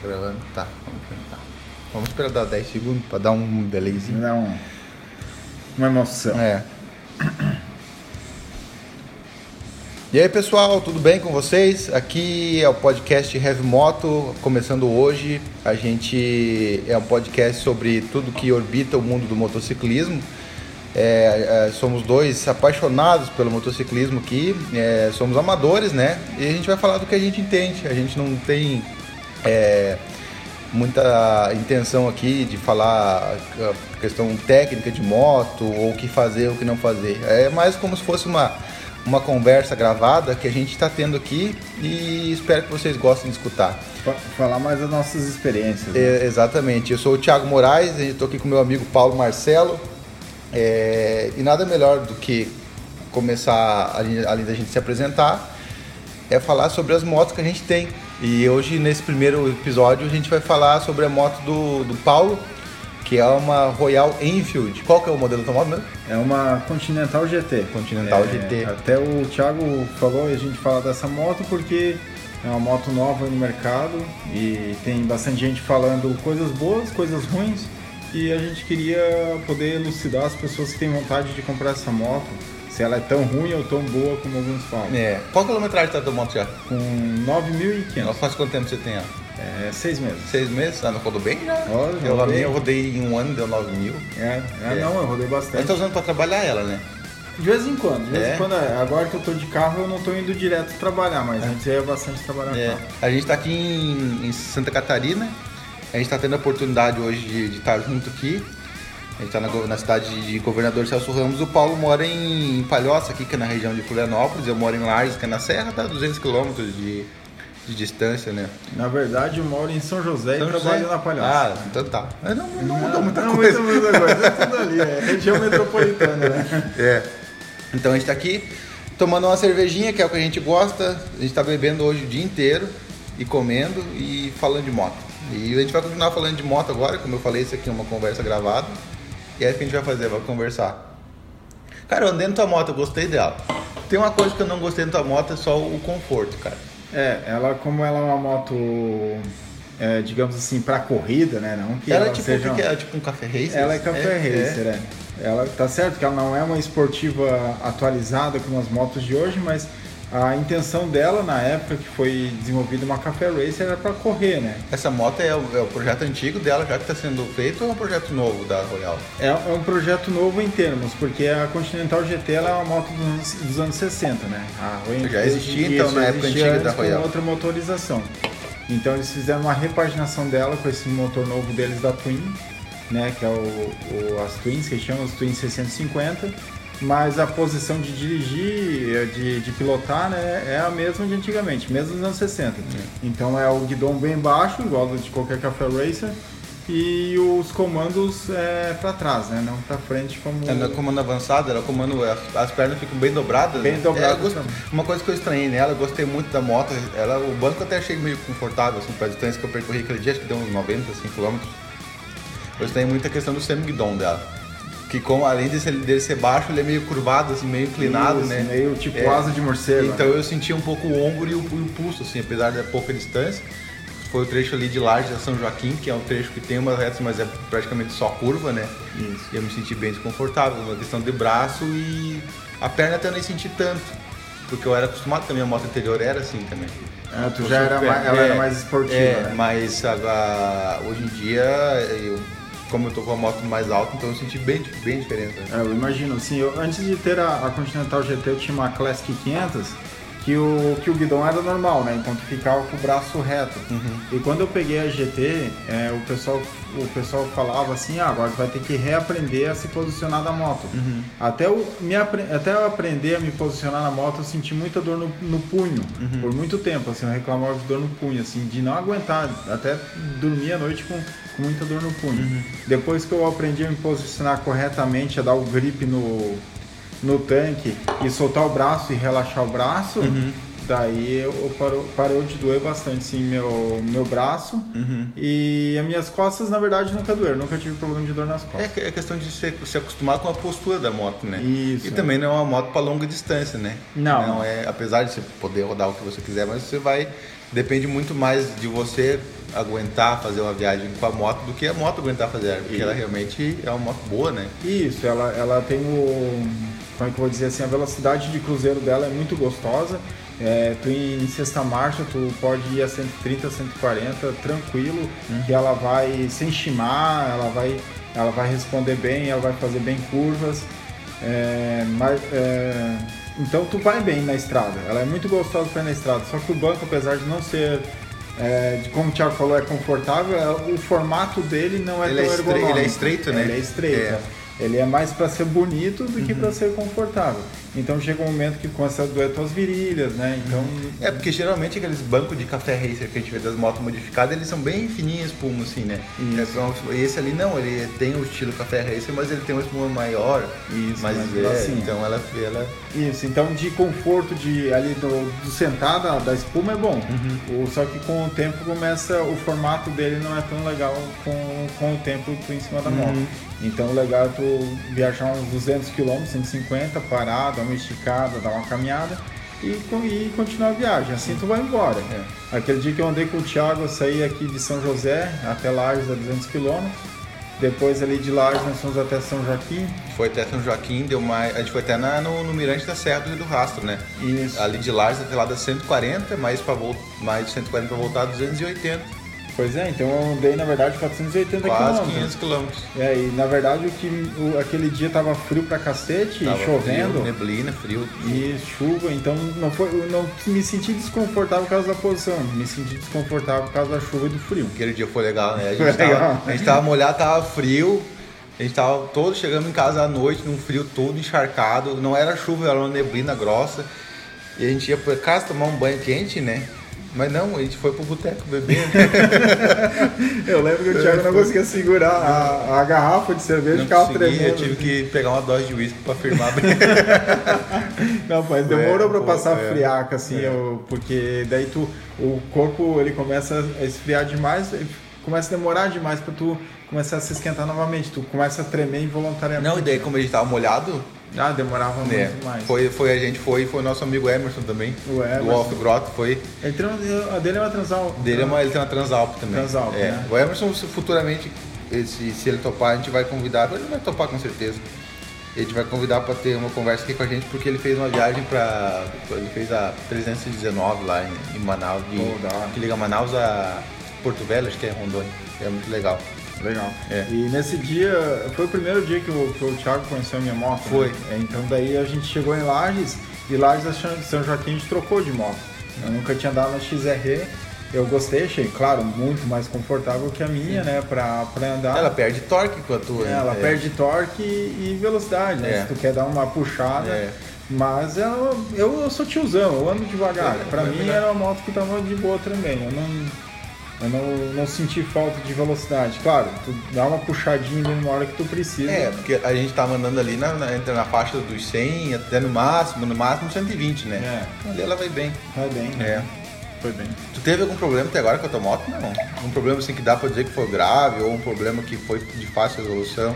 Tá gravando? Tá, vamos tentar. Vamos esperar dar 10 segundos pra dar um delayzinho. Dá um, uma emoção. É. E aí pessoal, tudo bem com vocês? Aqui é o podcast Heavy Moto, começando hoje. A gente é um podcast sobre tudo que orbita o mundo do motociclismo. É, é, somos dois apaixonados pelo motociclismo aqui, é, somos amadores, né? E a gente vai falar do que a gente entende. A gente não tem é, muita intenção aqui de falar a questão técnica de moto, ou o que fazer, ou o que não fazer. É mais como se fosse uma, uma conversa gravada que a gente está tendo aqui e espero que vocês gostem de escutar. Falar mais das nossas experiências. Né? É, exatamente. Eu sou o Thiago Moraes, estou aqui com meu amigo Paulo Marcelo. É, e nada melhor do que começar, além da gente se apresentar, é falar sobre as motos que a gente tem. E hoje, nesse primeiro episódio, a gente vai falar sobre a moto do, do Paulo, que é uma Royal Enfield. Qual que é o modelo da moto mesmo? É uma Continental GT. Continental É, GT. Até o Thiago falou e a gente fala dessa moto porque é uma moto nova no mercado e tem bastante gente falando coisas boas, coisas ruins. E a gente queria poder elucidar as pessoas que têm vontade de comprar essa moto, se ela é tão ruim ou tão boa como alguns falam. É. Qual quilometragem tá da moto já? Com 9.500, Faz quanto tempo você tem ela? é, seis meses. Seis meses? Ah, não rodou bem já? Olha, eu, rodei. eu rodei em um ano, deu 9 mil. É, é, É. não, eu rodei Mas bastante. tá usando pra trabalhar ela, né? De vez em quando, de vez É? em quando. é. Agora que eu tô de carro, eu não tô indo direto trabalhar, mas antes eu ia bastante trabalhar É, carro. a gente está aqui em, em Santa Catarina. A gente está tendo a oportunidade hoje de, de estar junto aqui. A gente está na, na cidade de Governador Celso Ramos. O Paulo mora em, Palhoça, aqui, que é na região de Florianópolis. Eu moro em Lages, que é na Serra, dá 200 quilômetros de, de distância, né? Na verdade, eu moro em São José São e José? trabalho na Palhoça. Ah, então tá. Mas Não, não, mudou muita não, coisa. Muita, muita coisa, é tudo ali, é região metropolitana, né? É. Então a gente tá aqui tomando uma cervejinha, que é o que a gente gosta. A gente tá bebendo hoje o dia inteiro e comendo e falando de moto. E a gente vai continuar falando de moto agora, como eu falei, isso aqui é uma conversa gravada. E é isso que a gente vai fazer, vai conversar. Cara, eu andei na tua moto, eu gostei dela. Tem uma coisa que eu não gostei na tua moto, é só o conforto, cara. É, ela, como ela é uma moto, é, digamos assim, pra corrida, né? Não que ela, ela, é tipo, seja. que que é? tipo um café racer? Ela é café racer, é. Ela tá certo que ela não é uma esportiva atualizada como as motos de hoje, mas a intenção dela na época que foi desenvolvida uma café racer era para correr, né? Essa moto é o, é o projeto antigo dela, já que está sendo feito, ou é um projeto novo da Royal? É, é um projeto novo em termos, porque a Continental GT ela é uma moto dos anos, dos anos 60, né? A Royal Já existia, então, na época antiga da antes com Royal. outra motorização. Então eles fizeram uma repaginação dela com esse motor novo deles da Twin, né? Que é o, o- as Twins, que chamam as Twins 650. Mas a posição de dirigir, de, de pilotar, né, é a mesma de antigamente, mesmo nos anos 60. Então é o guidão bem baixo, igual de qualquer café racer, e os comandos é para trás, né, não para frente como Ela é comando avançado, ela comando. As, as pernas ficam bem dobradas. Bem né? dobradas É, gost- uma coisa que eu estranhei nela, eu gostei muito da moto. Ela, o banco até achei meio confortável, assim, para a distância que eu percorri aquele dia, acho que deu uns 90, assim, quilômetros. Eu estranhei muito a questão do semi-guidon dela. Que como, além de ser, dele ser baixo, ele é meio curvado, assim, meio inclinado, Isso, né? meio tipo É. asa de morcego. Então né? eu senti um pouco o ombro e o, o pulso, assim, apesar da pouca distância. Foi o trecho ali de Lages a São Joaquim, que é um trecho que tem umas retas, mas é praticamente só curva, né? Isso. E eu me senti bem desconfortável, uma questão de braço e a perna até eu nem senti tanto. Porque eu era acostumado com a moto anterior, era assim também. Ah, tu Eu já era mais, ela é, era mais esportiva, É, né? mas agora, hoje em dia, eu, como eu tô com a moto mais alta, então eu senti bem, bem diferença. É, eu imagino, assim, eu, antes de ter a, a Continental GT eu tinha uma Classic 500 que o, que o guidão era normal, né? Então tu ficava com o braço reto. Uhum. E quando eu peguei a GT, é, o, pessoal, o pessoal falava assim, ah, agora tu vai ter que reaprender a se posicionar na moto. Uhum. Até, eu, me, até eu aprender a me posicionar na moto, eu senti muita dor no, no punho. Uhum. Por muito tempo, assim, eu reclamava de dor no punho, assim, de não aguentar. Até dormir à noite com, com muita dor no punho. Uhum. Depois que eu aprendi a me posicionar corretamente, a dar o grip no, no tanque e soltar o braço e relaxar o braço, Uhum. daí eu parou, parou de doer bastante sim meu, meu braço. Uhum. E as minhas costas, na verdade, nunca doeram, nunca tive problema de dor nas costas. É é questão de se, se acostumar com a postura da moto, né? Isso. E também não é uma moto para longa distância, né? Não. é, apesar de você poder rodar o que você quiser, mas você vai depende muito mais de você aguentar fazer uma viagem com a moto do que a moto aguentar fazer, porque Isso. ela realmente é uma moto boa, né? Isso, ela, ela tem o. Como é que eu vou dizer assim? A velocidade de cruzeiro dela é muito gostosa. É, tu em sexta marcha, tu pode ir a 130, 140 tranquilo, uhum. que ela vai sem chimar, ela vai, ela vai responder bem, ela vai fazer bem curvas. É, mas, é, então tu vai bem na estrada, ela é muito gostosa para ir na estrada, só que o banco, apesar de não ser é, de como o Thiago falou, é confortável, é, o formato dele não é ele tão é ergonômico. Ele é estreito, né? Ele é estreito. É. Ele é mais para ser bonito do que uhum. para ser confortável. Então chega um momento que começa a doer tuas virilhas, né? Então... É, porque geralmente aqueles bancos de café racer que a gente vê das motos modificadas, eles são bem fininhos, espuma, assim, né? Isso. E esse ali não, ele tem o estilo café racer, mas ele tem uma espuma maior. Isso, mas é, assim. então ela, ela... Isso, então de conforto de ali do, do sentar da, da espuma é bom. Uhum. Só que com o tempo começa, o formato dele não é tão legal com, com o tempo tu em cima da moto. Uhum. Então o legal é tu viajar uns 200 km, 150, parado, uma esticada, dar uma caminhada e, e continuar a viagem. Assim tu vai embora. É. Aquele dia que eu andei com o Thiago, eu saí aqui de São José até Lages a 200 km. Depois ali de Lages nós fomos até São Joaquim. Foi até São Joaquim, deu mais. A gente foi até na, no, no, Mirante da Serra do Rio do Rastro, né? Isso. Ali de Lages até lá das 140, mais, pra, mais de 140 para voltar 280. Pois é, então eu andei na verdade 480 Quase 500 quilômetros. É, e na verdade o que o, aquele dia tava frio pra cacete, tava chovendo. Frio, neblina, frio. E chuva, então não foi, não me senti desconfortável por causa da posição, me senti desconfortável por causa da chuva e do frio. Aquele dia foi legal, né? A gente, tava, legal. A gente tava molhado, tava frio. A gente tava todos chegando em casa à noite, num frio todo encharcado. Não era chuva, era uma neblina grossa. E a gente ia pra casa tomar um banho quente, né? Mas não, a gente foi pro boteco beber. eu lembro que o Thiago não conseguia segurar a, a garrafa de cerveja, ficava tremendo. Eu tive que pegar uma dose de uísque pra firmar bem. não, mas demorou é, pra passar é, friaca, assim, é. eu, porque daí tu, o corpo ele começa a esfriar demais, começa a demorar demais pra tu começar a se esquentar novamente. Tu começa a tremer involuntariamente. Não, e daí como gente tava molhado, ah, demorava é. muito mais. Foi, foi a gente foi, foi o nosso amigo Emerson também. O Emerson. Do Off Grotto foi. Ele tem, a dele é uma Transalp. Dele é uma, ele tem uma Transalp também. Transalp, é. Né? O Emerson, futuramente, se, se ele topar, a gente vai convidar. Ele vai topar com certeza. A gente vai convidar para ter uma conversa aqui com a gente, porque ele fez uma viagem para. Ele fez a 319 lá em, em Manaus, de, oh, que liga Manaus a Porto Velho, acho que é Rondônia. É muito legal. Legal. É. E nesse dia, foi o primeiro dia que o, que o Thiago conheceu a minha moto. Né? Foi. Né? Então daí a gente chegou em Lages e Lages a São Joaquim a gente trocou de moto. Eu nunca tinha andado na XR. Eu gostei, achei, claro, muito mais confortável que a minha, Sim. né, pra, pra andar. Ela perde torque com a tua. É, ela é. perde torque e velocidade, né? É. Se tu quer dar uma puxada. É. Mas eu, eu, sou tiozão, eu ando devagar. É, pra mim era uma moto que tava de boa também. Eu não, eu não, não senti falta de velocidade. Claro, tu dá uma puxadinha numa hora que tu precisa. É, porque a gente tava andando ali na, na, na faixa dos 100, até no máximo, no máximo 120, né? É. Ali ela vai bem. Vai bem, né? É. Foi bem. Tu teve algum problema até agora com a tua moto? Não. Um problema assim que dá pra dizer que foi grave ou um problema que foi de fácil resolução?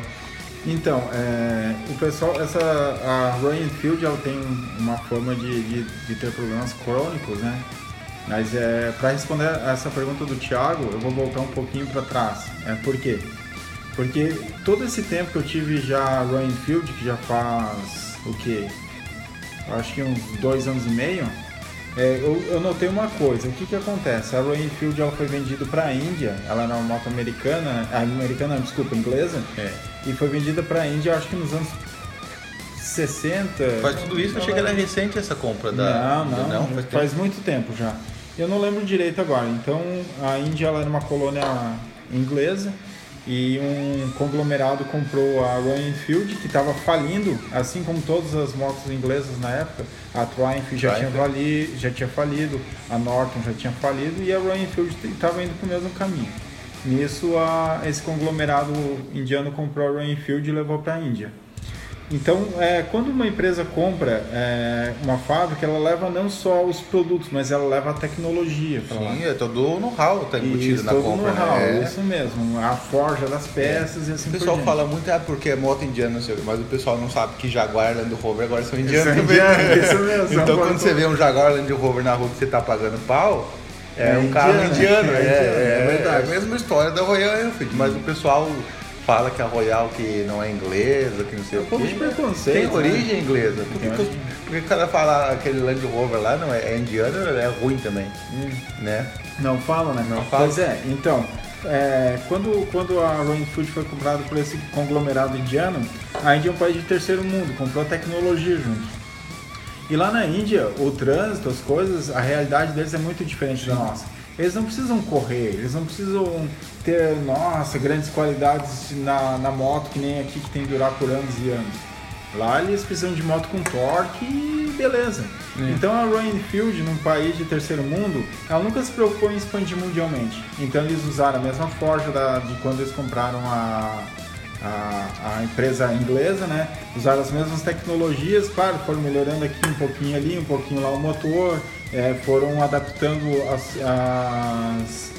Então, é, o pessoal, essa a Royal Enfield ela tem uma forma de, de, de ter problemas crônicos, né? Mas é, para responder essa pergunta do Thiago, eu vou voltar um pouquinho para trás. É, por quê? Porque todo esse tempo que eu tive já Royal Field, que já faz o quê? Acho que uns dois anos e meio, é, eu, eu, notei uma coisa. O que, que acontece? A Royal Field ela foi vendida para a Índia, ela era uma moto americana, americana, desculpa, inglesa, é. e foi vendida para a Índia, acho que nos anos 60. Faz tudo isso, eu achei que era recente essa compra da. Não, não, não faz, faz muito tempo já. Eu não lembro direito agora. Então, a Índia era uma colônia inglesa e um conglomerado comprou a Royal Enfield, que estava falindo, assim como todas as motos inglesas na época. A Triumph já, Tinha, falido, já tinha falido, a Norton já tinha falido e a Royal Enfield estava indo para o mesmo caminho. Nisso, a, esse conglomerado indiano comprou a Royal Enfield e levou para a Índia. Então, é, quando uma empresa compra é, uma fábrica, ela leva não só os produtos, mas ela leva a tecnologia. Sim, é todo o know-how está embutido isso, na todo compra. Know-how, né? Isso mesmo, a forja das peças é. e assim O pessoal fala muito, é porque é moto indiana, mas o pessoal não sabe que Jaguar Land Rover agora são indianos também. Indiano, isso mesmo. então, quando você vê um Jaguar Land Rover na rua que você está pagando pau, é, é um carro indiano, é, é, é, a mesma história da Royal Enfield, mas o pessoal fala que a Royal que não é inglesa, que não sei É o um pouco de quê. preconceito, Tem né? origem inglesa. Por que, Tem que, os- por que o cara fala aquele Land Rover lá não é, é indiano, é ruim também, né? Não fala, né? Não fala. Pois é, então, é, quando, quando a Royal Enfield foi comprada por esse conglomerado indiano, a Índia é um país de terceiro mundo, comprou tecnologia junto. E lá na Índia, o trânsito, as coisas, a realidade deles é muito diferente da nossa. Eles não precisam correr, eles não precisam ter, nossa, grandes qualidades na, na moto, que nem aqui que tem que durar por anos e anos. Lá eles precisam de moto com torque e beleza. Então a Royal Enfield, num país de terceiro mundo, ela nunca se preocupou em expandir mundialmente. Então eles usaram a mesma forja da- de quando eles compraram a, a, a empresa inglesa, né? Usaram as mesmas tecnologias, claro, foram melhorando aqui um pouquinho ali, um pouquinho lá o motor, é, foram adaptando as- as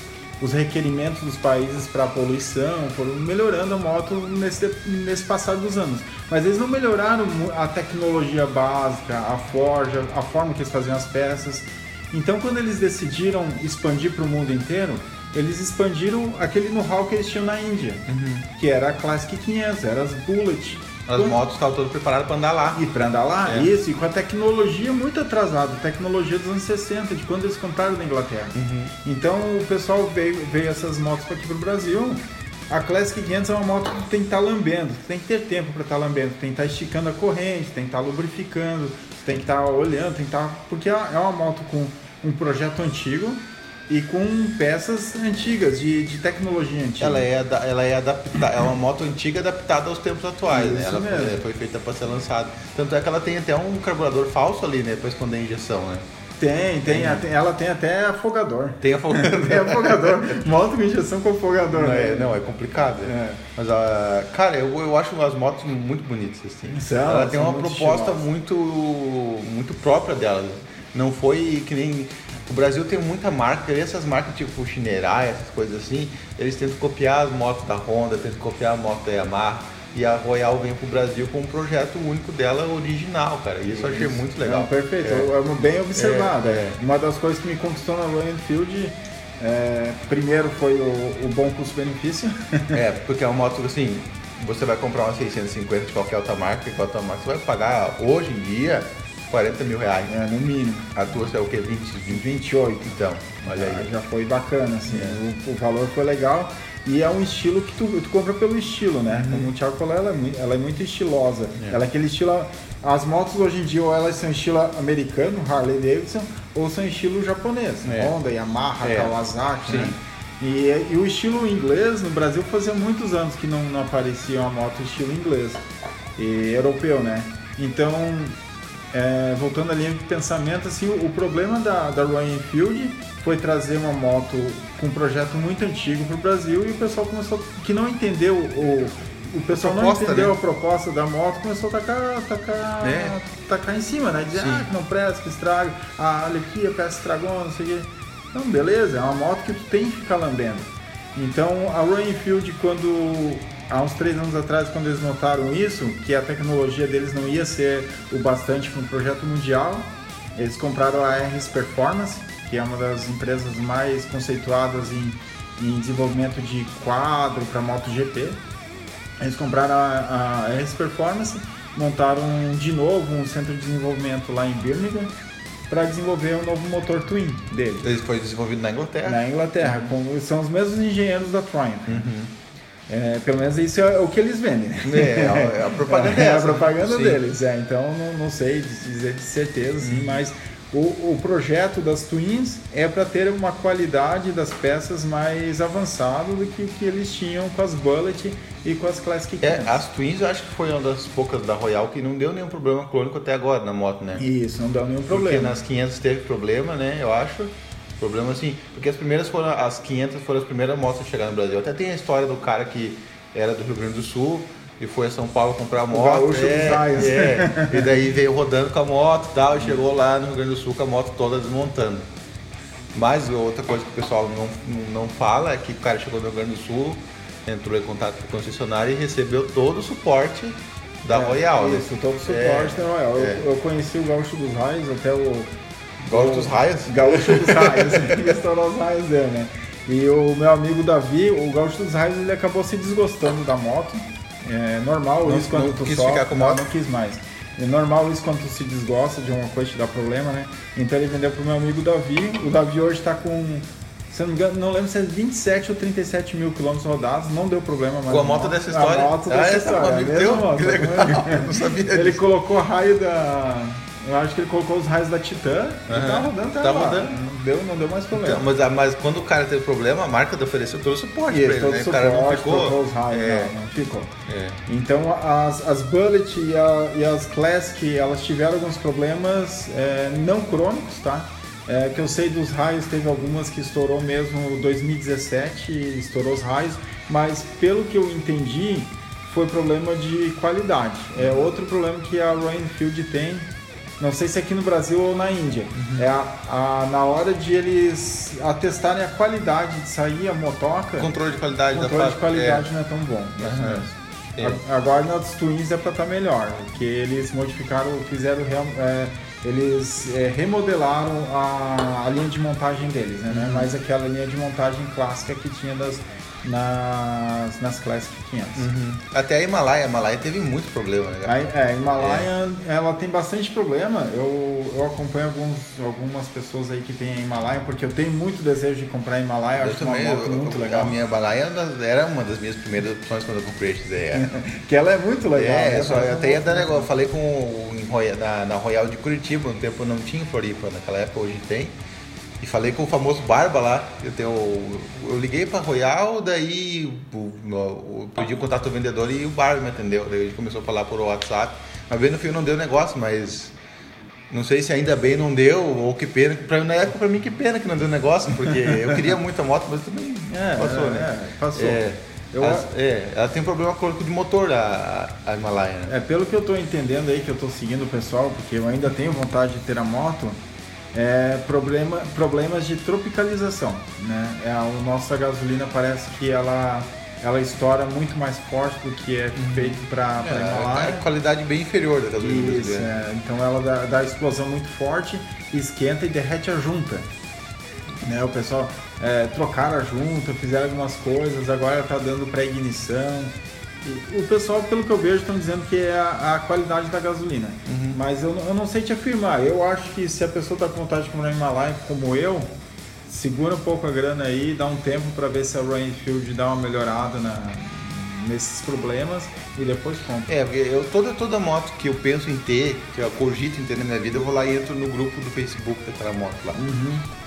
os requerimentos dos países para poluição, foram melhorando a moto nesse, nesse passar dos anos. Mas eles não melhoraram a tecnologia básica, a forja, a forma que eles faziam as peças. Então, quando eles decidiram expandir para o mundo inteiro, eles expandiram aquele know-how que eles tinham na Índia, que era a Classic 500, era as Bullet. As Quando- motos estavam todas preparadas para andar lá. e para andar lá, É. isso, e com a tecnologia muito atrasada, tecnologia dos anos 60, de quando eles compraram da Inglaterra. Então o pessoal veio, veio essas motos para aqui pro Brasil. A Classic 500 é uma moto que tem que estar lambendo, tu tem que ter tempo para estar lambendo, tu tem que estar esticando a corrente, tem que estar lubrificando, tu tem que estar olhando, tem que estar. Porque é é uma moto com um projeto antigo e com peças antigas, de, de tecnologia antiga. Ela é, ela é adaptada, é uma moto antiga adaptada aos tempos atuais, né? Isso Ela mesmo. foi, foi feita para ser lançada. Tanto é que ela tem até um carburador falso ali, né? Para esconder a injeção, né? Tem, tem, até- ela tem até afogador. Tem a fo- Tem afogador. Moto com injeção com afogador. não, né? é, não, é complicado. né? É. Mas, ah, cara, eu, eu acho as motos muito bonitas, assim. São, ela tem uma proposta muito, muito própria dela. Não foi que nem... O Brasil tem muita marca, e essas marcas tipo Shinerai, essas coisas assim, eles tentam copiar as motos da Honda, tentam copiar a moto da Yamaha. E a Royal vem pro Brasil com um projeto único dela original, cara. E isso eu achei muito legal. Não, perfeito, É. é. bem observado. É, é. é. Uma das coisas que me conquistou na Royal Enfield, é, primeiro foi o, o bom custo-benefício. É, porque é uma moto assim, você vai comprar uma 650 de qualquer outra marca, qualquer outra marca, você vai pagar hoje em dia 40 mil reais. é, no mínimo. A tua é o que? 20, 20? 28. Então, olha Ah, aí. Já foi bacana, assim. É. O, o valor foi legal. E é um estilo que tu, tu compra pelo estilo, né? Como o Thiago falou, ela é muito, ela é muito estilosa. Uhum. É. Ela é aquele estilo. As motos hoje em dia, ou elas são estilo americano, Harley Davidson, ou são estilo japonês. É. Honda, Yamaha, É. Kawasaki, Sim. né? E, e o estilo inglês, no Brasil, fazia muitos anos que não, não aparecia uma moto estilo inglês e europeu, né? Então, é, voltando à linha de pensamento, assim, o, o problema da, da Royal Enfield foi trazer uma moto com um projeto muito antigo para o Brasil e o pessoal começou, que não entendeu o, o pessoal não proposta, entendeu né? a proposta da moto, começou a tacar, tacar, É. tacar em cima, né? Dizer, Sim. ah, que não presta, que estraga, ah, olha aqui, a peça estragou, não sei o quê. Não, beleza, é uma moto que tu tem que ficar lambendo. Então a Royal Enfield, quando há uns três anos atrás, quando eles notaram isso, que a tecnologia deles não ia ser o bastante para um projeto mundial, eles compraram a RS Performance, que é uma das empresas mais conceituadas em, em desenvolvimento de quadro para MotoGP. Eles compraram a, a RS Performance, montaram de novo um centro de desenvolvimento lá em Birmingham para desenvolver um novo motor Twin dele. Ele foi desenvolvido na Inglaterra. Na Inglaterra, com- são os mesmos engenheiros da Triumph. Uhum. É, pelo menos isso é o que eles vendem. né? É, a, a propaganda é, É, a propaganda Sim. deles. É, então não, não sei dizer de certeza, assim, mas o, o projeto das Twins é para ter uma qualidade das peças mais avançada do que, que eles tinham com as Bullet e com as Classic É, 500. as Twins eu acho que foi uma das poucas da Royal que não deu nenhum problema crônico até agora na moto, né? Isso, não dá nenhum Porque problema. nas 500 teve problema, né? Eu acho. Problema assim, porque as primeiras foram, as 500 foram as primeiras motos a chegar no Brasil. Até tem a história do cara que era do Rio Grande do Sul e foi a São Paulo comprar a moto. gaúcho é, é. E daí veio rodando com a moto e tal, e chegou lá no Rio Grande do Sul com a moto toda desmontando. Mas outra coisa que o pessoal não, não fala é que o cara chegou no Rio Grande do Sul, entrou em contato com a concessionária e recebeu todo o suporte da É, Royal. né? Isso, todo o suporte É, da Royal. é. Eu, eu conheci o Gaúcho dos Raios, até o. Gaúcho dos Raios? Gaúcho dos Raios, que estourou os raios dele, né? E o meu amigo Davi, o Gaúcho dos Raios, ele acabou se desgostando da moto. É normal Não- isso quando não tu quis sofre, ficar com moto? Não, não quis mais. É normal isso quando tu se desgosta de uma coisa te dá problema, né? Então ele vendeu pro meu amigo Davi. O Davi hoje tá com, se eu não me engano, não lembro se é 27 ou 37 mil quilômetros rodados, não deu problema mais. Com a moto dessa história? A moto Ah, dessa esse é um história. amigo teu? moto, Que legal. não sabia Ele disso. colocou raio da. Eu acho que ele colocou os raios da Titan e tá rodando até Tá rodando. Não deu, não deu mais problema. Então, mas, ah, mas quando o cara teve problema, a marca ofereceu todo o suporte Isso, pra ele, todo né? O cara não ficou. trocou os raios, é, não, não ficou. é. Então as, as Bullet e, a- e as Classic, elas tiveram alguns problemas é, não crônicos, tá? É, que eu sei dos raios, teve algumas que estourou mesmo 2017, estourou os raios, mas pelo que eu entendi, foi problema de qualidade. É outro problema que a Royal Enfield tem, não sei se aqui no Brasil ou na Índia, Uhum. é a, a- na hora de eles atestarem a qualidade de sair a motoca, Controle de qualidade o da controle de qualidade não é tão bom. mesmo. É. Agora nas Twins é pra estar melhor, porque eles modificaram, fizeram, é, eles é, remodelaram a, a linha de montagem deles, né? Uhum. É mais aquela linha de montagem clássica que tinha das, nas, nas Classic 500. Uhum. Até a Himalaia, a Himalaia teve muito problema, né? Aí, é, a Himalaia, ela tem bastante problema. Eu, eu acompanho alguns, algumas pessoas aí que tem a Himalaia, porque eu tenho muito desejo de comprar a Himalaia. Eu acho uma também, moto eu- muito eu- legal. a minha Himalaia era uma das- uma minhas primeiras opções quando eu comprei a XR. Que ela é muito legal. É, né? só, eu até ia dar negócio. Eu falei com o, na, na Royal de Curitiba, no tempo não tinha em Floripa, naquela época hoje tem. E falei com o famoso Barba lá. Eu, tenho, eu liguei pra Royal, daí eu pedi o contato do vendedor e o Barba me atendeu. Daí a gente começou a falar por WhatsApp. Mas bem no fim não deu negócio, mas não sei se ainda bem não deu, ou que pena. Pra, na época pra mim que pena que não deu negócio, porque eu queria muito a moto, mas também É, passou, é, né? é, passou. É, Eu- as- é, ela tem problema crônico de motor, a, a Himalaia, né? É, pelo que eu tô entendendo aí, que eu tô seguindo o pessoal, porque eu ainda tenho vontade de ter a moto, é problema, problemas de tropicalização, né? É, a o nossa gasolina parece que ela, ela estoura muito mais forte do que é feito para É, é Himalaia. qualidade bem inferior da gasolina Isso, brasileira. é, então ela dá, dá explosão muito forte, esquenta e derrete a junta. Né, o pessoal é, trocaram a junta, fizeram algumas coisas, agora está dando pré-ignição. O pessoal, pelo que eu vejo, estão dizendo que é a, a qualidade da gasolina. Uhum. Mas eu, não- eu não sei te afirmar. Eu acho que se a pessoa está com vontade de comprar Himalaia como eu, segura um pouco a grana aí, dá um tempo para ver se a Royal Enfield dá uma melhorada na- nesses problemas e depois compra. É, porque eu, toda, toda moto que eu penso em ter, que eu cogito em ter na minha vida, eu vou lá e entro no grupo do Facebook daquela moto lá.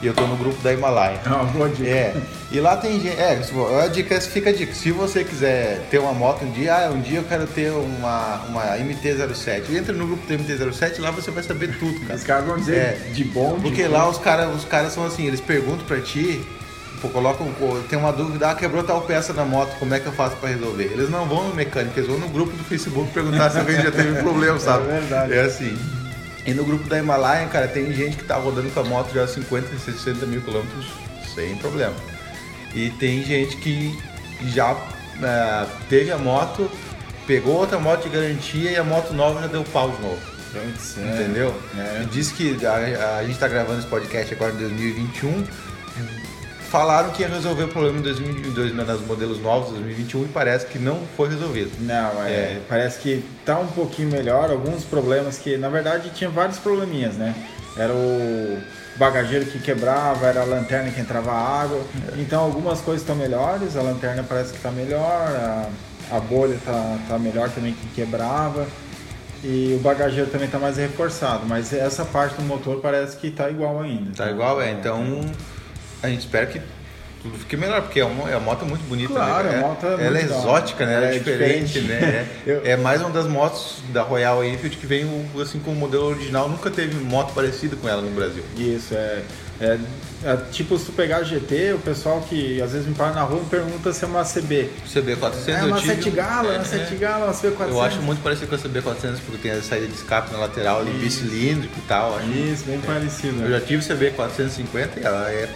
E eu tô no grupo da Himalaia. É uma boa dica. É, e lá tem gente. É, vo- a dica, fica a dica. Se você quiser ter uma moto um dia, ah, um dia eu quero ter uma, uma MT-07. Entra no grupo do MT-07 lá você vai saber tudo, cara. Os caras vão dizer É. de bom, de Porque ruim. lá os caras os caras são assim, eles perguntam pra ti, pô, colocam, pô, tem uma dúvida, ah, quebrou tal peça na moto, como é que eu faço pra resolver? Eles não vão no mecânico, eles vão no grupo do Facebook perguntar se alguém já teve problema, sabe? É verdade. É assim. E no grupo da Himalaia, cara, tem gente que tá rodando com a moto já 50, 60 mil quilômetros sem problema. E tem gente que já é, teve a moto, pegou outra moto de garantia e a moto nova já deu pau de novo. É. Entendeu? É. Diz que a, a gente está gravando esse podcast agora em 2021. Falaram que ia resolver o problema em 2022, né, nos modelos novos, 2021, e parece que não foi resolvido. Não, é, É. parece que tá um pouquinho melhor. Alguns problemas que, na verdade, tinha vários probleminhas, né? Era o bagageiro que quebrava, era a lanterna que entrava água. Então, algumas coisas estão melhores. A lanterna parece que está melhor, a, a bolha tá, tá melhor também que quebrava. E o bagageiro também está mais reforçado. Mas essa parte do motor parece que tá igual ainda. Tá igual, é. Então a gente espera que tudo fique melhor, porque é uma, é uma moto muito bonita, Claro, né? a moto é ela é muito exótica, né? Ela é, É diferente, diferente. né? É, Eu- é mais uma das motos da Royal Enfield que vem assim com o modelo original. Nunca teve moto parecida com ela no Brasil. Isso, é, é, é Tipo, se tu pegar a GT, o pessoal que às vezes me para na rua me pergunta se é uma CB. CB400 É uma tive... 7 gala, é, uma 7 é. gala, uma CB400. Eu acho muito parecido com a CB400 porque tem a saída de escape na lateral ali, bicilíndrico e tal. Acho. Isso, bem parecido. Eu já tive CB450 e ela é,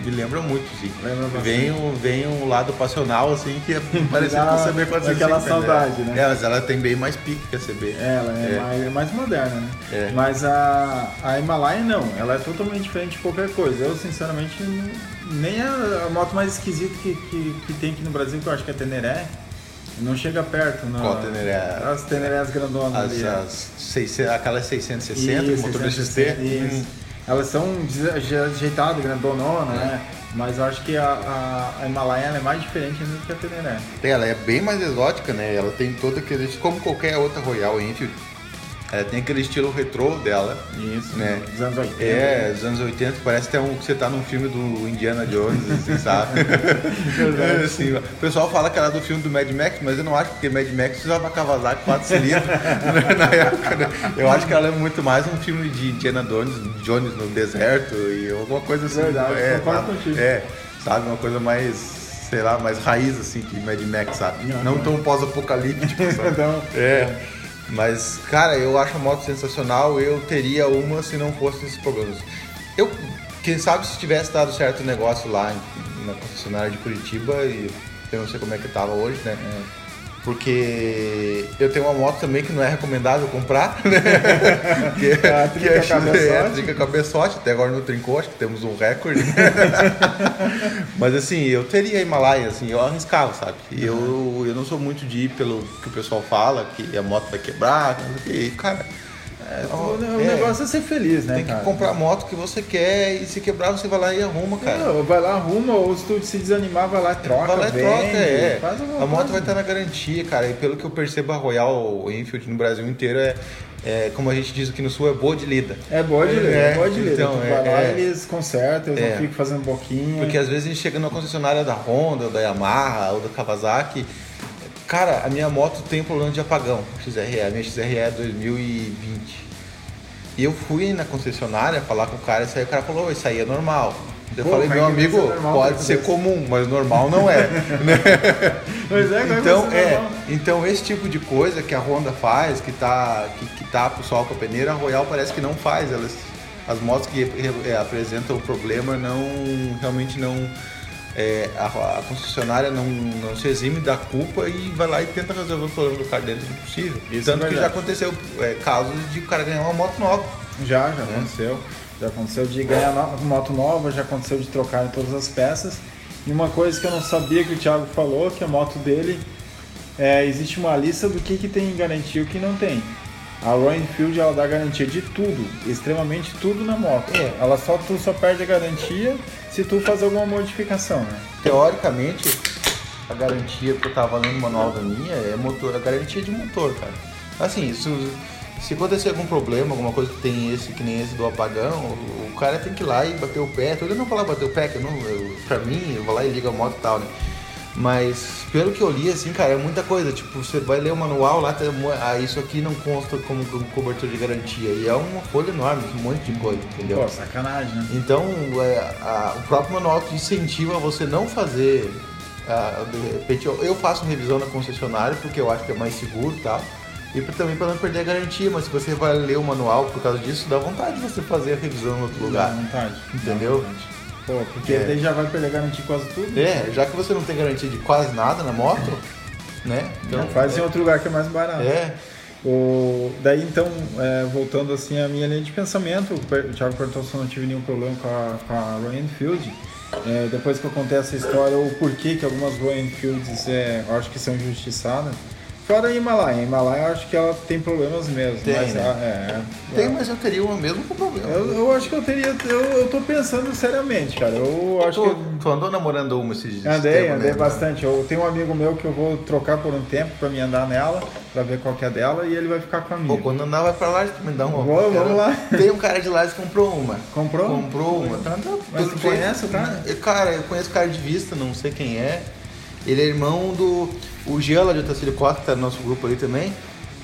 me lembra muito, sim. Lembra. Vem um, vem um lado passional, assim, que é parecido com a CB450. aquela saudade, né? É, mas ela tem bem mais pique que a CB. Ela é, É. Mais, é mais moderna, né? É. Mas a, a Himalaia não, ela é totalmente diferente de qualquer coisa. Eu, sinceramente, nem a, a moto mais esquisita que, que, que, tem aqui no Brasil, que eu acho que é a Teneré, não chega perto. Não. Qual Teneré? As Tenerés grandonas as, ali. As 600, aquelas 660, isso, motor XT. Hum. Elas são ajeitadas, grandonona, é. né? Mas eu acho que a, a, a Himalaia é mais diferente do que a Teneré. Ela é bem mais exótica, né? Ela tem todo aquele. Como qualquer outra Royal Enfield ela tem aquele estilo retrô dela. Isso, né? dos anos 80. É, dos anos 80, parece que, é um, que você tá num filme do Indiana Jones, assim, sabe? é, assim, o pessoal fala que era do filme do Mad Max, mas eu não acho, porque Mad Max usava Kawasaki 4 cilindros na época, né? Eu acho que ela é muito mais um filme de Indiana Jones, Jones no deserto e alguma coisa assim. Verdade, é, concordo contigo. É, sabe? Uma coisa mais sei lá, mais raiz assim que Mad Max, sabe? Não, não, não tão pós-apocalíptico, sabe? então, é. Mas, cara, eu acho a moto sensacional. Eu teria uma se não fosse esses problemas. Eu, quem sabe, se tivesse dado certo o negócio lá na concessionária de Curitiba, e eu não sei como é que tava hoje, né? É porque eu tenho uma moto também que não é recomendável comprar, né? que, a que é, cabeçote. é trinca cabeçote, até agora não trincou, acho que temos um recorde. Mas assim, eu teria Himalaia, assim, eu arriscava, sabe? E eu, eu não sou muito de ir pelo que o pessoal fala, que a moto vai quebrar, e, cara é, o, é, negócio é ser feliz, né? Tem cara? que comprar a moto que você quer e se quebrar você vai lá e arruma, cara. Não, vai lá, arruma, ou se tu se desanimar, vai lá e troca. Vai lá e troca, é. a moto vai estar na garantia, cara. E pelo que eu percebo, a Royal Enfield no Brasil inteiro é, é, como a gente diz aqui no sul, é boa de lida. É boa de lida, é, é boa de lida. Então, tu vai lá é, eles consertam, eles é, não ficam fazendo boquinha. Porque às vezes a gente chega numa concessionária da Honda, ou da Yamaha, ou da Kawasaki. Cara, a minha moto tem problema de apagão, XRE. A minha XRE é 2020. E eu fui na concessionária falar com o cara, e aí o cara falou, isso aí é normal. Eu Pô, falei, meu amigo, pode ser comum, mas normal não é. Pois é, então, é, então esse tipo de coisa que a Honda faz, que tá, que, que tapa o sol com a peneira, a Royal parece que não faz. Elas, as motos que é, apresentam o problema não realmente não é, a, a, concessionária não, não se exime da culpa e vai lá e tenta resolver o problema do cara dentro do possível. Isso Tanto é que já aconteceu é, casos de o cara ganhar uma moto nova. Já, já né? aconteceu. Já aconteceu de ganhar uma moto nova, já aconteceu de trocar em todas as peças. E uma coisa que eu não sabia que o Thiago falou, que a moto dele, é, existe uma lista do que, que tem garantia e o que não tem. A Royal Enfield ela dá garantia de tudo, extremamente tudo na moto. É. Ela só tu só perde a garantia se tu fazer alguma modificação, né? Teoricamente, a garantia que eu tava lendo manual da minha é motor, a garantia de motor, cara. Assim, isso, se acontecer algum problema, alguma coisa que tem esse, que nem esse do apagão, o, o cara tem que ir lá e bater o pé. Tô não falar bater o pé, que eu não, eu, pra mim, eu vou lá e ligo a moto e tal, né? Mas pelo que eu li, assim, cara, é muita coisa. Tipo, você vai ler o manual lá, tem, ah, isso aqui não consta como, como cobertura de garantia. E é uma folha enorme, um monte de coisa, entendeu? Pô, sacanagem, né? Então, é, a, o próprio manual te incentiva você não fazer. A, de repente, eu, eu, faço revisão na concessionária porque eu acho que é mais seguro e tal. E também para não perder a garantia, mas se você vai ler o manual por causa disso, dá vontade de você fazer a revisão em outro lugar. Dá vontade. Entendeu? Dá vontade. Pô, porque é. daí já vai perder garantia quase tudo. É, já que você não tem garantia de quase nada na moto, né? Então, faz é. em outro lugar que é mais barato. É. O, daí então, é, voltando assim à minha linha de pensamento, o Thiago perguntou se eu não tive nenhum problema com a, com a Royal Enfield. É, depois que eu contei essa história, o porquê que algumas Royal Enfields é, eu acho que são injustiçadas, Fora a Himalaia. A Himalaia eu acho que ela tem problemas mesmo. Tem, mas, né? é, tem, mas eu teria o mesmo problema. Eu, eu, acho que eu teria. Eu, eu tô pensando seriamente, cara. Eu acho tô, que. Tu andou namorando uma esses dias? Andei, tempo, andei né? bastante. Eu tenho um amigo meu que eu vou trocar por um tempo pra me andar nela, pra ver qual que é dela, e ele vai ficar comigo. Pô, quando andar, vai pra lá e me dá uma. Vou, vamos lá. Tem um cara de lá que comprou uma. Comprou? Comprou uma. Tá, tá, mas tu conhece o cara? Cara, eu conheço o cara de vista, não sei quem é. Ele é irmão do o Jean lá de Otacílio Costa, que tá no nosso grupo ali também,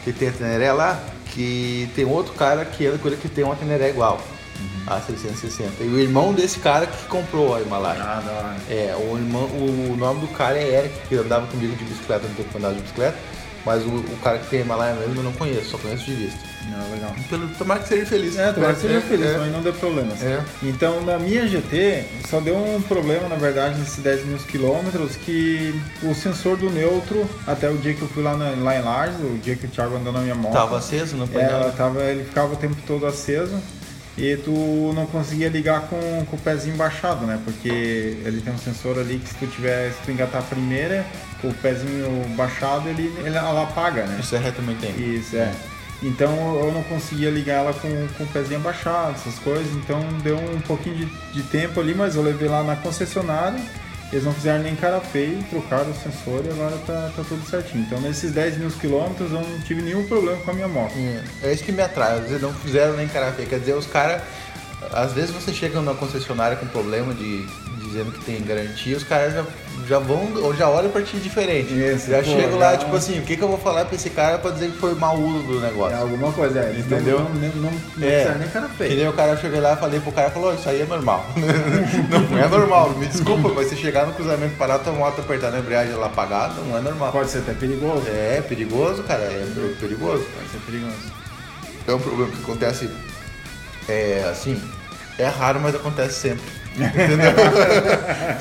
que tem a Teneré lá, que tem outro cara que é que tem uma Teneré igual. Uhum. A 660. E o irmão desse cara que comprou a Himalaia. Ah, não. É, o, irmão, o, nome do cara é Eric, que andava comigo de bicicleta no tempo que andava de bicicleta. Mas o, o, cara que tem Himalaia mesmo eu não conheço, só conheço de vista. Não, legal. Pelo, tomara que seja feliz. É, tomara que seja é, feliz, é. mas não dê problemas. É. Então, na minha GT, só deu um problema, na verdade, nesses 10 mil quilômetros, que o sensor do neutro, até o dia que eu fui lá, na, lá em Lages, o dia que o Thiago andou na minha moto... Tava aceso no painel? É, tava, ele ficava o tempo todo aceso. E tu não conseguia ligar com, com o pezinho baixado, né? Porque ele tem um sensor ali que se tu tiver, se tu engatar a primeira, com o pezinho baixado, ele, ele ela apaga, né? Isso é também tem. Isso, é. Então eu não conseguia ligar ela com, com o pezinho abaixado, essas coisas. Então deu um pouquinho de, de tempo ali, mas eu levei lá na concessionária. Eles não fizeram nem cara feio, trocaram o sensor e agora tá, tá tudo certinho. Então nesses 10 mil quilômetros eu não tive nenhum problema com a minha moto. É, é isso que me atrai, vezes não fizeram nem cara feio. Quer dizer, os caras. Às vezes você chega na concessionária com problema de dizendo que tem garantia, os caras já, já vão ou já olham pra ti diferente. Isso, já pô, chego já- lá, tipo assim, o que, que eu vou falar pra esse cara pra dizer que foi mau uso do negócio? É alguma coisa, é. Entendeu? Não, não, não, não É. nem cara Que feio. nem o cara chegou lá e falei pro cara, falou, isso aí é normal. não é normal, me desculpa, mas você chegar no cruzamento parado, tua moto apertar na embreagem lá apagada, não é normal. Pode ser até perigoso. É perigoso, cara, é perigoso. Pode ser perigoso. É um problema que acontece, é assim, é raro, mas acontece sempre. Entendeu?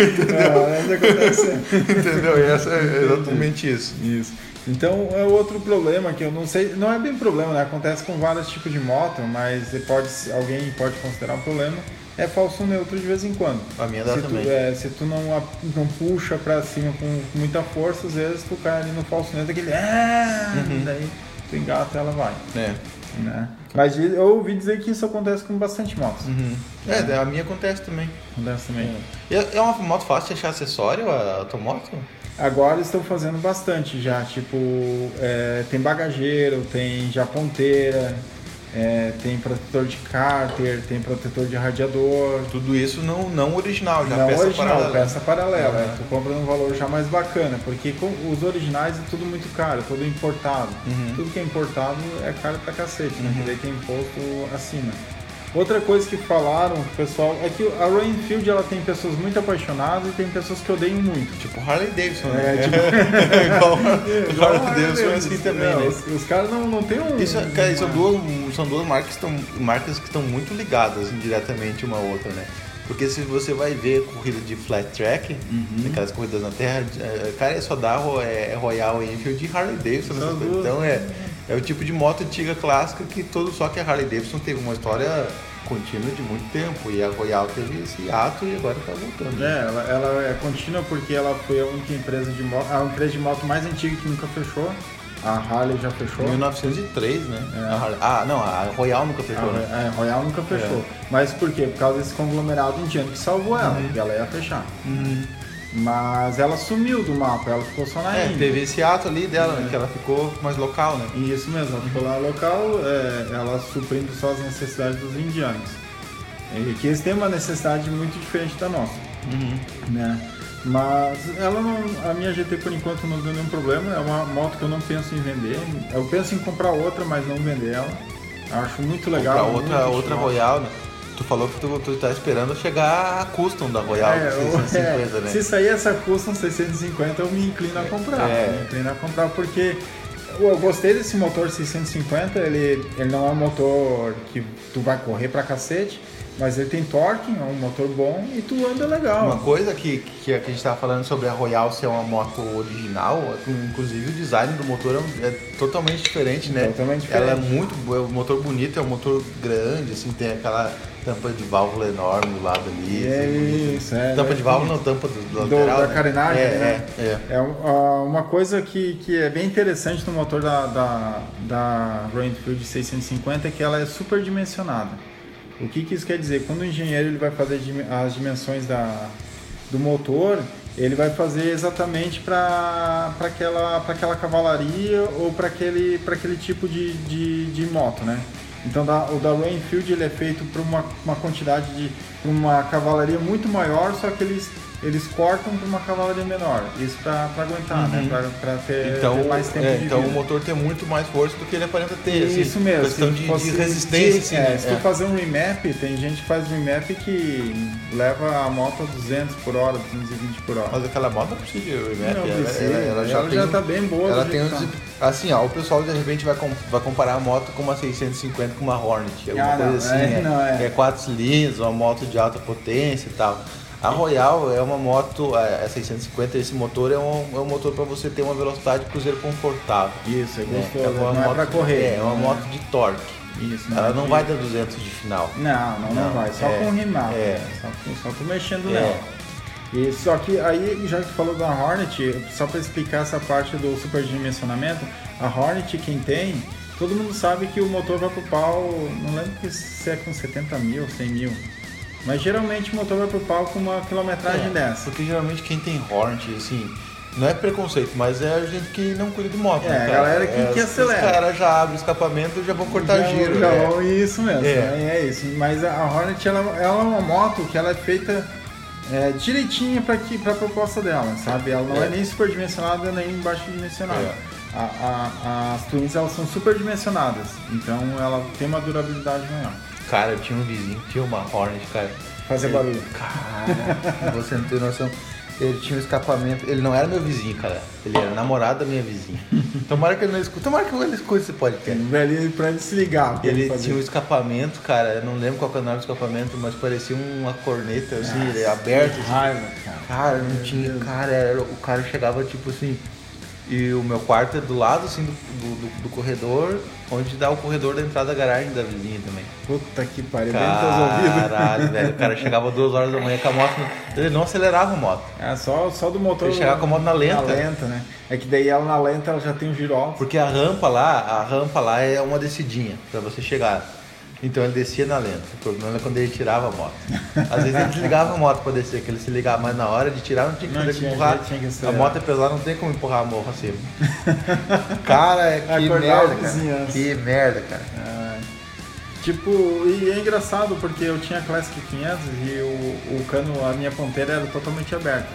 É, mas acontece. Entendeu? E essa é exatamente isso. Isso. Então é outro problema que eu não sei, não é bem problema, né? Acontece com vários tipos de moto, mas pode, alguém pode considerar um problema. É falso neutro de vez em quando. A minha dá se também. Tu, é, se tu não, não puxa pra cima com, muita força, às vezes tu cai ali no falso neutro, aquele. Ah! Uhum. Daí tu engata e ela vai. É. Né? Mas eu ouvi dizer que isso acontece com bastante motos. Uhum. É, a minha acontece também. Acontece também. É é uma moto fácil de achar acessório, a tua moto? Agora estão fazendo bastante já, tipo, é, tem bagageiro, tem já ponteira, é, tem protetor de cárter, tem protetor de radiador. Tudo isso não, não original, já Não peça original, paralela. peça paralela. Uhum. é, tu compra num valor já mais bacana, porque com- os originais é tudo muito caro, tudo importado. Uhum. Tudo que é importado é caro pra cacete, né? Uhum. Porque daí tem imposto acima. Outra coisa que falaram, pessoal, é que a Royal Enfield ela tem pessoas muito apaixonadas e tem pessoas que odeiam muito. Tipo Harley Davidson, É, né? tipo- igual Igual Harley Davidson é assim também, não, né? Os, os caras não, não tem um. Isso, é- cara, são duas, são duas marcas, que estão, marcas que estão muito ligadas indiretamente uma à outra, né? Porque se você vai ver corrida de flat track, Uhum. aquelas corridas na terra, é, cara, é só dá é, Royal Enfield e Harley Davidson. Então é, é o tipo de moto antiga clássica que todo só que a Harley Davidson teve uma história contínua de muito tempo e a Royal teve esse ato e agora tá voltando. É, ela, ela é contínua porque ela foi a única empresa de moto, a empresa de moto mais antiga que nunca fechou. A Harley já fechou. 1903, né? É. Ah, não, a Royal nunca fechou, A, né? a Royal nunca fechou. Mas por quê? Por causa desse conglomerado indiano que salvou ela, Uhum. ela ia fechar. Mas ela sumiu do mapa, ela ficou só na É, Índia. teve esse ato ali dela, né, que ela ficou mais local, né? Isso mesmo, ela ficou lá local, é, ela suprindo só as necessidades dos indianos. E que eles têm uma necessidade muito diferente da nossa, né? Mas ela não, a minha GT por enquanto não deu nenhum problema, é uma moto que eu não penso em vender. Eu penso em comprar outra, mas não vender ela. Acho muito legal. Pra muito outra, outra. Royal, né? Tu falou que tu, tu tá esperando chegar a custom da Royal É, de eu- 650, é, né? Se sair essa custom 650, eu me inclino a comprar. É. Me inclino a comprar porque eu gostei desse motor 650. Ele, ele não é um motor que tu vai correr pra cacete, mas ele tem torque, é um motor bom e tu anda legal. Uma coisa que, que a gente tava falando sobre a Royal ser uma moto original, inclusive o design do motor é, é totalmente diferente, né? Totalmente Ela é diferente. muito é um motor bonito, é um motor grande, assim, tem aquela tampa de válvula enorme do lado ali. É assim, isso, é, Tampa é de válvula, não, tampa do, do Do- lateral. da né? carenagem, é, né? É, é. É uma coisa que, que é bem interessante no motor da, da, da Royal Enfield 650 é que ela é super dimensionada. O que, que isso quer dizer? Quando o engenheiro ele vai fazer as dimensões da, do motor, ele vai fazer exatamente para aquela, pra aquela cavalaria ou para aquele, pra aquele tipo de, de, de moto, né? Então da, o da Royal Enfield ele é feito para uma, uma quantidade de uma cavalaria muito maior, só que eles, eles cortam para uma cavalaria menor. Isso para aguentar, né? Para ter, Então, ter mais tempo é, de então vida. o motor tem muito mais força do que ele aparenta ter. assim, Isso mesmo. Questão de, fosse- de resistência, se, assim, é, né? se tu fazer um remap, tem gente que faz remap que leva a moto a 200 por hora, 220 por hora. Mas aquela moto não precisa de remap. Não ela, ela- ela já, ela tem, já tá bem boa Ela tem uns, tá. assim, ó, o pessoal de repente vai, com- vai comparar a moto com uma 650 com uma Hornet, alguma Ah, não, coisa assim, é, né? não, é. é 4 cilindros, uma moto de alta potência e tal. A Royal é uma moto, a a 650, esse motor é um, é um motor para você ter uma velocidade cruzeiro confortável. Isso, é né? gostoso. uma não é moto- pra correr. É, é uma né? moto de torque. Isso, Ela não vai dar 200 de final. Não, não, não, Não, vai. Só é, com rimar. é. Só, com, só com mexendo É. nela. E só que aí, já que tu falou da Hornet, só para explicar essa parte do superdimensionamento, a Hornet, quem tem, todo mundo sabe que o motor vai pro pau, não lembro se é com 70 mil, 100 mil. Mas geralmente o motor vai pro pau com uma quilometragem É, dessa. Porque geralmente quem tem Hornet, assim, não é preconceito, mas é a gente que não cuida de moto. É, né, a galera que- que os- acelera. Os caras já abrem o escapamento e já vão cortar Já- giro. já né? vão- Isso mesmo, É. é. isso. Mas a Hornet ela, ela é uma moto que ela é feita é, direitinha para a proposta dela, sabe? Ela não é, É. nem superdimensionada nem baixo dimensionada. É. A- a- as Twins elas são superdimensionadas, então ela tem uma durabilidade maior. Cara, eu tinha um vizinho, que tinha uma Hornet, cara. Fazer barulho. Cara, você não tem noção. Ele tinha um escapamento. Ele não era meu vizinho, cara. Ele era namorado da minha vizinha. Tomara que ele não escute. Tomara que ele escute esse podcast. Ali pra ele se ligar. Ele fazer. tinha um escapamento, cara. Eu não lembro qual que era o nome do escapamento, mas parecia uma corneta, assim, Nossa, ele aberto. que assim. raiva, cara. Cara, não tinha. Cara, era, o cara chegava tipo assim. E o meu quarto é do lado assim do, do, do- do corredor, onde dá o corredor da entrada da garagem da vizinha também. Puta que pariu. Caralho, velho. O cara chegava duas horas da manhã com a moto. Ele não acelerava a moto. É só, só do motor. Ele chegava com a moto na lenta. Na lenta, né? É que daí ela na lenta ela já tem um giro alto. Porque a rampa lá, a rampa lá é uma descidinha pra você chegar. Então ele descia na lenta. O problema era quando ele tirava a moto. Às vezes ele desligava a moto para descer, que ele se ligava, mas na hora de tirar não tinha, não tinha que empurrar. Tinha que a moto é pesada, não tem como empurrar a morro assim. cara, que merda, cara. Que merda, cara. Tipo, e é engraçado porque eu tinha a Classic 500 e o, o cano, a minha ponteira era totalmente aberta.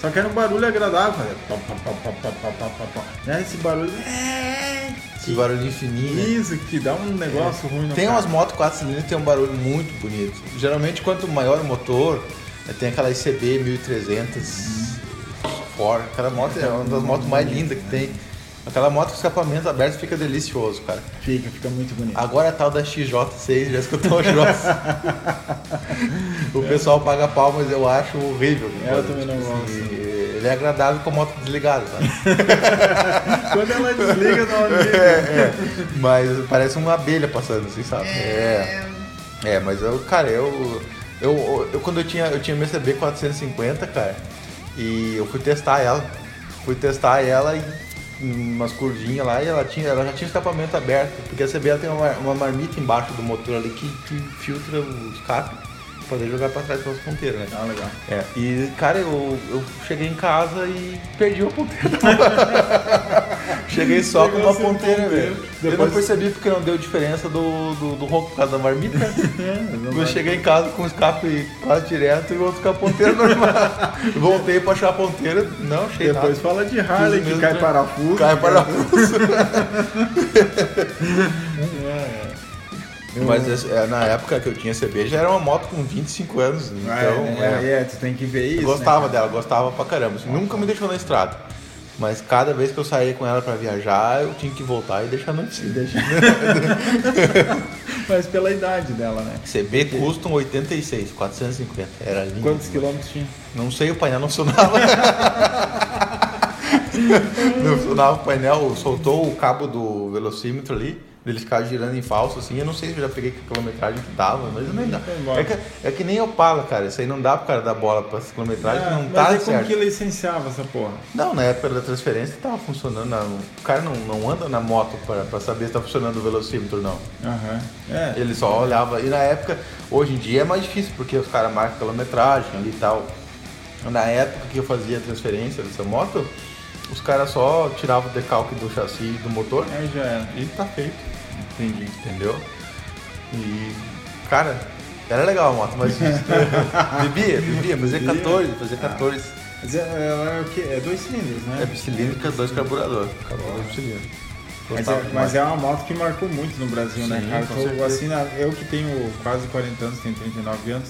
Só que era um barulho agradável. Pá, pá, pá, pá, pá, pá, pá, pá. Esse barulho. É... é, é. Esse barulhinho fininho. né? Isso, que dá um negócio ruim no Tem carro. umas motos 4 cilindros que tem um barulho muito bonito. Geralmente, quanto maior o motor, eh, tem aquela ICB 1300 Ford. Aquela moto é uma das motos mais lindas que tem. Aquela moto com escapamento aberto fica delicioso, cara. Fica, fica muito bonito. Agora a tal da XJ6, já escutou a o pessoal paga pau, mas eu acho horrível. É, eu também não gosto. Ele é agradável com a moto desligada, sabe? Quando ela desliga, dá uma desliga. É, mas parece uma abelha passando, assim, sabe? É. É, mas eu, cara, eu, eu, eu quando eu tinha, eu tinha minha CB 450, cara, e eu fui testar ela. Fui testar ela e umas curvinhas lá e ela tinha, ela já tinha escapamento aberto, porque a CB ela tem uma, uma marmita embaixo do motor ali que, que filtra o escape poder jogar pra trás pelas ponteiras, né? Ah, legal. É, e cara, eu, eu cheguei em casa e perdi a ponteira. cheguei só com uma ponteira, velho. Eu não Depois- percebi porque não deu diferença do, do, do ronco por causa da marmita. não eu cheguei em casa com o escape quase direto e o outro com a ponteira normal. Voltei pra achar a ponteira, não achei Depois nada. fala de Harley o que cai parafuso. Cai parafuso. É, Mas é, na época que eu tinha CB já era uma moto com 25 anos, é. então... é, é, tu tem que ver isso. Eu gostava né, dela, gostava pra caramba. Assim, nunca me deixou na estrada. Mas cada vez que eu saía com ela pra viajar, eu tinha que voltar e deixar no? Deixa- Mas pela idade dela, né? CB Custom 86, 450. Era lindo. Quantos quilômetros tinha? Não sei, o painel não funcionava. não funcionava o painel, soltou o cabo do velocímetro ali, ele ficava girando em falso assim. Eu não sei se eu já peguei que quilometragem que dava, mas nem dá. É que, é que nem Opala, cara. Isso aí não dá pro cara dar bola pra quilometragem, que Ah, não mas tá aí como certo. que licenciava essa porra? Não, na época da transferência tava funcionando. não. O cara não, não anda na moto pra, pra saber se tá funcionando o velocímetro, não. Aham. É. Ele só olhava. E na época, hoje em dia é mais difícil, porque os caras marcam quilometragem ali e tal. Na época que eu fazia a transferência dessa moto, os caras só tiravam o decalque do chassi e do motor Aí já era. e tá feito. Entendi. Entendeu? E, cara, era legal a moto, mas bebia, bebia, fazia Bebia. 14, fazia 14. Mas é, ela é o quê? É dois cilindros, né? É bicilíndrica, dois carburador. Carburador cilindro. Mas é, mas é uma moto que marcou muito no Brasil, né, Sim, cara? com Tô, certeza. assim, eu que tenho quase 40 anos, tenho 39 anos,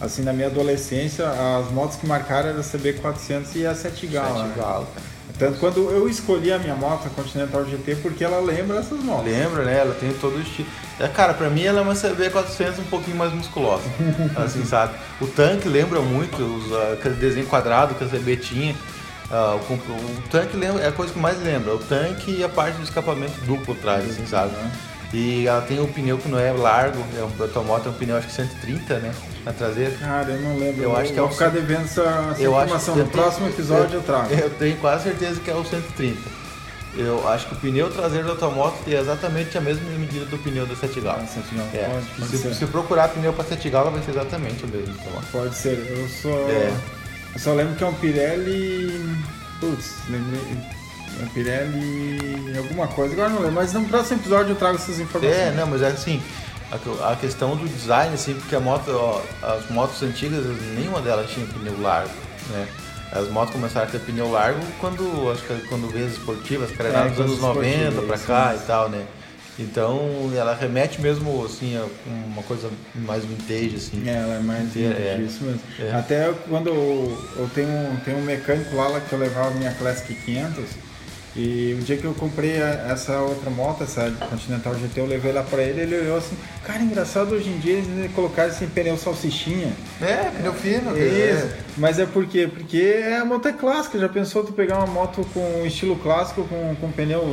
assim, na minha adolescência, as motos que marcaram era a CB400 e a 7 Gala. Sete né? galo, cara. Tanto quando eu escolhi a minha moto, a Continental GT, porque ela lembra essas motos. Lembra, né? Ela tem todo o estilo. É, cara, pra mim ela é uma CB400 um pouquinho mais musculosa. assim, sabe? O tanque lembra muito os, ah, aquele desenho quadrado que a CB tinha. Ah, o, o tanque lembra, é a coisa que mais lembra. O tanque e a parte do escapamento duplo atrás, assim, sabe? E ela tem um pneu que não é largo, é um protomoto, é um pneu acho que 130, né? Na traseira. Cara, eu não lembro. Eu acho que é vou o ficar cem- devendo essa, essa Eu acho informação. que- No próximo episódio eu, trago. Eu tenho quase certeza que é o 130. Eu acho que o pneu traseiro da automoto tem exatamente a mesma medida do pneu da 7 galas. Nossa, não, É. pode, pode se, ser. se procurar pneu para 7 galas vai ser exatamente o mesmo. Então, Pode ser. Eu só, É. eu só lembro que é um Pirelli. Putz, lembrei. É Pirelli. alguma coisa. Agora não lembro. Mas no próximo episódio eu trago essas informações. É, não, mas é assim, a, a questão do design, assim, porque a moto, ó, as motos antigas, nenhuma delas tinha pneu largo, né? As motos começaram a ter pneu largo quando, acho que quando veio as esportivas, cara, É, dos quando anos as 90 esportivas, pra cá mesmo. e tal, né? Então, ela remete mesmo, assim, a uma coisa mais vintage, assim. É, ela é mais É, é. isso mesmo. É. Até quando eu, eu tenho, tenho um mecânico lá que eu levava minha Classic 500 e o dia que eu comprei a- essa outra moto, essa Continental GT, eu levei lá pra ele ele olhou assim, cara, engraçado hoje em dia eles colocaram esse pneu salsichinha. É, pneu fino, Isso. Mas é por quê? Porque a moto é clássica. Já pensou tu pegar uma moto com estilo clássico, com, com pneu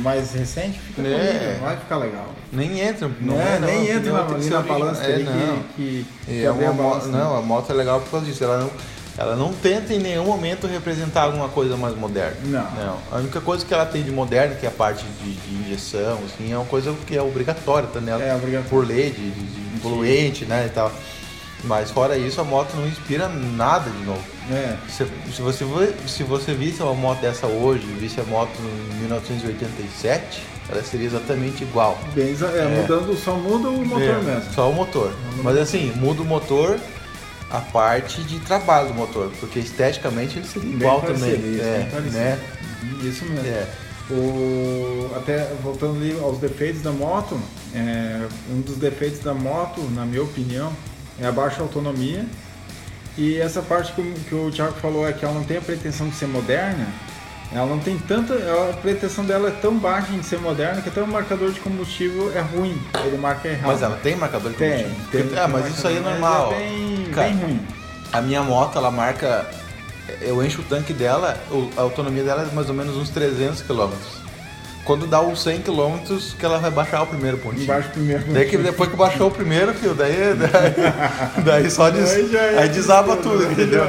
mais recente? Fica É. bonito, vai ficar legal. Nem entra, não Não é, não, nem o entra na, balança É, não. que, que, que é abrir a uma moto, né? não, a moto é legal por causa disso. Ela não, ela não tenta em nenhum momento representar alguma coisa mais moderna. Não. A única coisa que ela tem de moderna, que é a parte de, de injeção, assim, é uma coisa que é obrigatória, tá nela É, obrigatório. por lei, de, de, poluente, né, e tal. Mas fora isso, a moto não inspira nada de novo. É. Se, se você, se você visse uma moto dessa hoje, visse a moto em 1987, ela seria exatamente igual. Bem, é, É. mudando, só muda o motor É, mesmo. Só o motor. Mas assim, muda o motor a parte de trabalho do motor, porque esteticamente ele seria Bem igual parecido, também. isso, é, bem parecido. né? Isso mesmo. É. O, até voltando ali aos defeitos da moto, é, um dos defeitos da moto, na minha opinião, é a baixa autonomia. E essa parte que, o- que o Thiago falou é que ela não tem a pretensão de ser moderna, ela não tem tanta. a pretensão dela é tão baixa em ser moderna que até o marcador de combustível é ruim, ele marca errado. Mas ela tem marcador de tem, combustível? tem, ah, tem mas isso aí é normal. É bem, Cara, bem ruim. A minha moto, ela marca. Eu encho o tanque dela, a autonomia dela é mais ou menos uns 300 km. Quando dá uns 100 km, que ela vai baixar o primeiro pontinho. Embaixo primeiro. Daí que depois que baixou o primeiro, filho, daí, daí, daí só des, Aí desaba tudo, entendeu?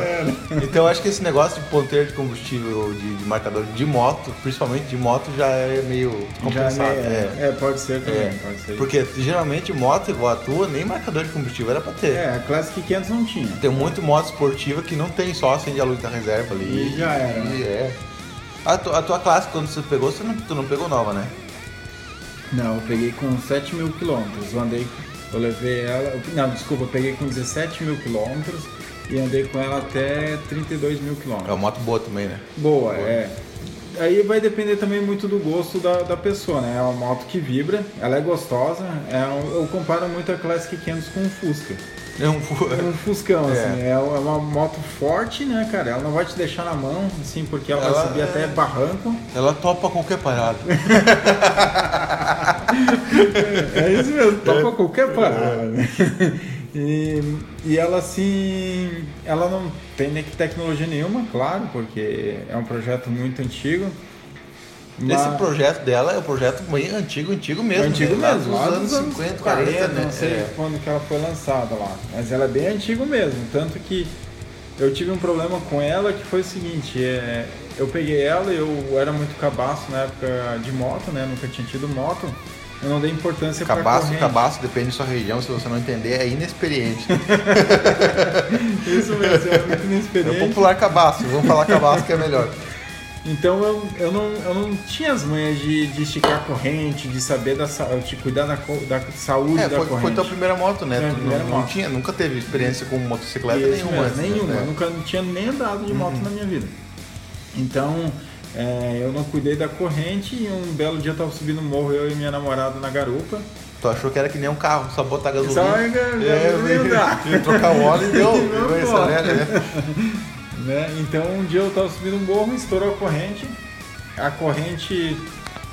Então eu acho que esse negócio de ponteiro de combustível, de, de marcador de moto, principalmente de moto, já é meio compensado. é, é. é, pode ser também, É. pode ser. Porque geralmente moto igual a tua, nem marcador de combustível era pra ter. É, a Classic 500 não tinha. Tem muito moto esportiva que não tem só acende a luz da reserva ali. E já era, né? E é. A, tu- a tua classe, quando você pegou, você não, tu não pegou nova, né? Não, eu peguei com 7 mil quilômetros. Eu andei, eu levei ela. Não, desculpa, eu peguei com 17 mil quilômetros e andei com ela até 32 mil É quilômetros. uma moto boa também, né? Boa, é. Aí vai depender também muito do gosto da, da pessoa, né? É uma moto que vibra, ela é gostosa. É eu comparo muito a Classic 500 com um Fusca. É um, É um Fuscão, É. assim. É uma moto forte, né, cara? Ela não vai te deixar na mão, assim, porque ela, Ela vai subir é- até barranco. Ela topa qualquer parada. É isso mesmo, topa qualquer parada. E, e ela assim, ela não tem nem tecnologia nenhuma, claro, porque é um projeto muito antigo. Esse mas- projeto dela é um projeto bem antigo, antigo mesmo. antigo né? Lá mesmo, dos lá anos 50, 40, né? não sei É. quando que ela foi lançada lá, mas ela é bem antigo mesmo, tanto que eu tive um problema com ela que foi o seguinte, é, eu peguei ela, eu era muito cabaço na época de moto, né, nunca tinha tido moto, eu não dei importância pra Cabaço, cabaço, depende da sua região, se você não entender, é inexperiente. Isso mesmo, era muito É inexperiente. popular cabaço, vamos falar cabaço que é melhor. Então eu, eu, não, eu não tinha as manhas de, de esticar a corrente, de saber da, de cuidar da, da saúde É, da foi, corrente. foi tua primeira moto, né? Minha Tu primeira não, não moto. tinha, nunca teve experiência com motocicleta Isso nenhuma. mesmo, antes, né? nenhuma. É. Eu nunca não tinha nem andado de moto Uhum. na minha vida. Então, é, eu não cuidei da corrente e um belo dia eu tava subindo o morro, eu e minha namorada na garupa. Tu achou que era que nem um carro, só botar gasolina. Só ga- gasolina é, trocar o óleo e deu. Deu embora. acelera, né? Então um dia eu tava subindo um morro, estourou a corrente. A corrente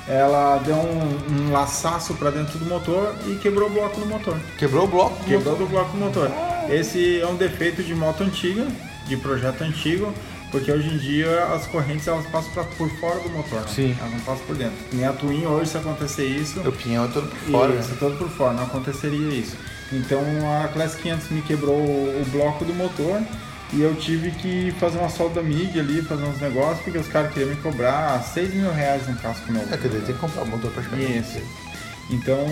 ela deu um, um laçaço para dentro do motor e quebrou o bloco do motor. Quebrou o bloco. Quebrou do bloco do motor. Esse é um defeito de moto antiga, de projeto antigo, Porque hoje em dia as correntes elas passam pra, por fora do motor, né? Sim. Elas não passam por dentro. Nem a Twin hoje, se acontecer isso, O pinhão é todo por fora. isso, né? todo por fora, não aconteceria isso. Então a Class 500 me quebrou o bloco do motor e eu tive que fazer uma solda MIG ali, fazer uns negócios, porque os caras queriam me cobrar 6 mil reais no casco novo. É, quer dizer, tem que comprar o motor pra chegar. Isso. Então,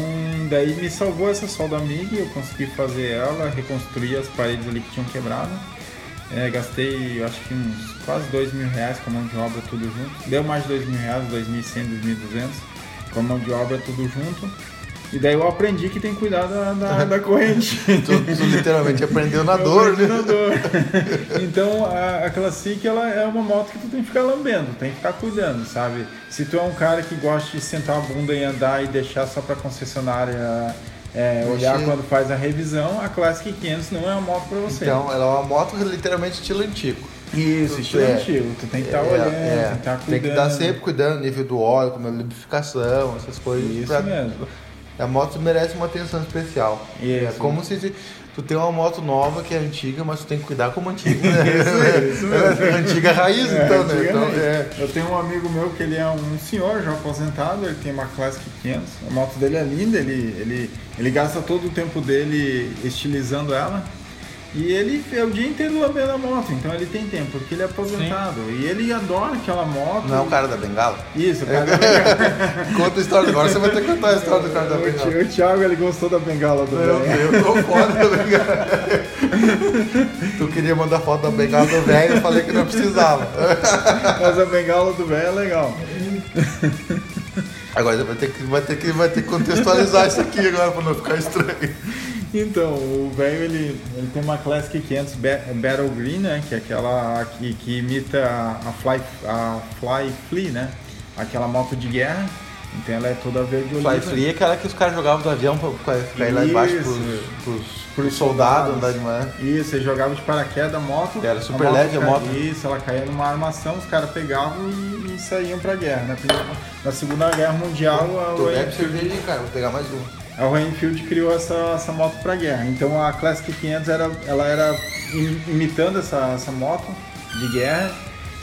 daí me salvou essa solda MIG, eu consegui fazer ela, reconstruir as paredes ali que tinham quebrado. É, gastei, acho que uns quase 2 mil reais com a mão de obra tudo junto. Deu mais de 2 mil reais, 2.100, 2.200 com a mão de obra tudo junto. E daí eu aprendi que tem que cuidar da, da, da corrente. Tu, tu literalmente aprendeu na dor, né? Na dor. então a, a Classic ela é uma moto que tu tem que ficar lambendo, tem que ficar cuidando, sabe? Se tu é um cara que gosta de sentar a bunda e andar e deixar só pra concessionária é, olhar quando faz a revisão, a Classic 500 não é uma moto pra você. Então, ela é uma moto literalmente estilo antigo. Isso, estilo É. antigo. Tu tem que estar É, olhando, é. tem que estar cuidando. Tem que estar sempre cuidando, nível do óleo, como a lubrificação, essas coisas. Isso pra- mesmo. A moto merece uma atenção especial. Isso. É como se tu tem uma moto nova que é antiga, mas tu tem que cuidar como antiga. Né? Isso, isso mesmo. É antiga raiz, É, então, né? Então, raiz. é. Eu tenho um amigo meu que ele é um senhor já aposentado, ele tem uma Classic 500, a moto dele é linda, ele, ele, ele gasta todo o tempo dele estilizando ela. E ele é o dia inteiro lambendo a moto, então ele tem tempo, porque ele é aposentado. E ele adora aquela moto. Não é o cara da bengala? Isso, o cara Conta a história agora, você vai ter que contar a história do cara da o, bengala. O Thiago ele gostou da bengala do Meu velho. Deus, tô foda da bengala. tu queria mandar foto da bengala do velho, eu falei que não precisava. Mas a bengala do velho é legal. Agora você vai ter que, vai ter que, vai ter que contextualizar isso aqui agora pra não ficar estranho. Então, o velho ele, ele tem uma Classic 500 Ba- Battle Green, né? Que é aquela que, que imita a Fly, a Fly Flea, né? Aquela moto de guerra. Então ela é toda verde Fly oliva. Free é aquela que os caras jogavam do avião pra, pra aí lá embaixo pros, pros, Pros soldados andar de manhã. Isso, ele jogava de paraquedas a moto. Era super a leve a moto. Isso, ela caía numa armação, os caras pegavam e, e saíam pra guerra. Na, primeira- na Segunda Guerra Mundial, Tu Royal bebe cerveja cara, vou pegar mais uma. A Rainfield criou essa, essa moto para guerra. Então a Classic 500 era, ela era im- imitando essa, essa moto de guerra.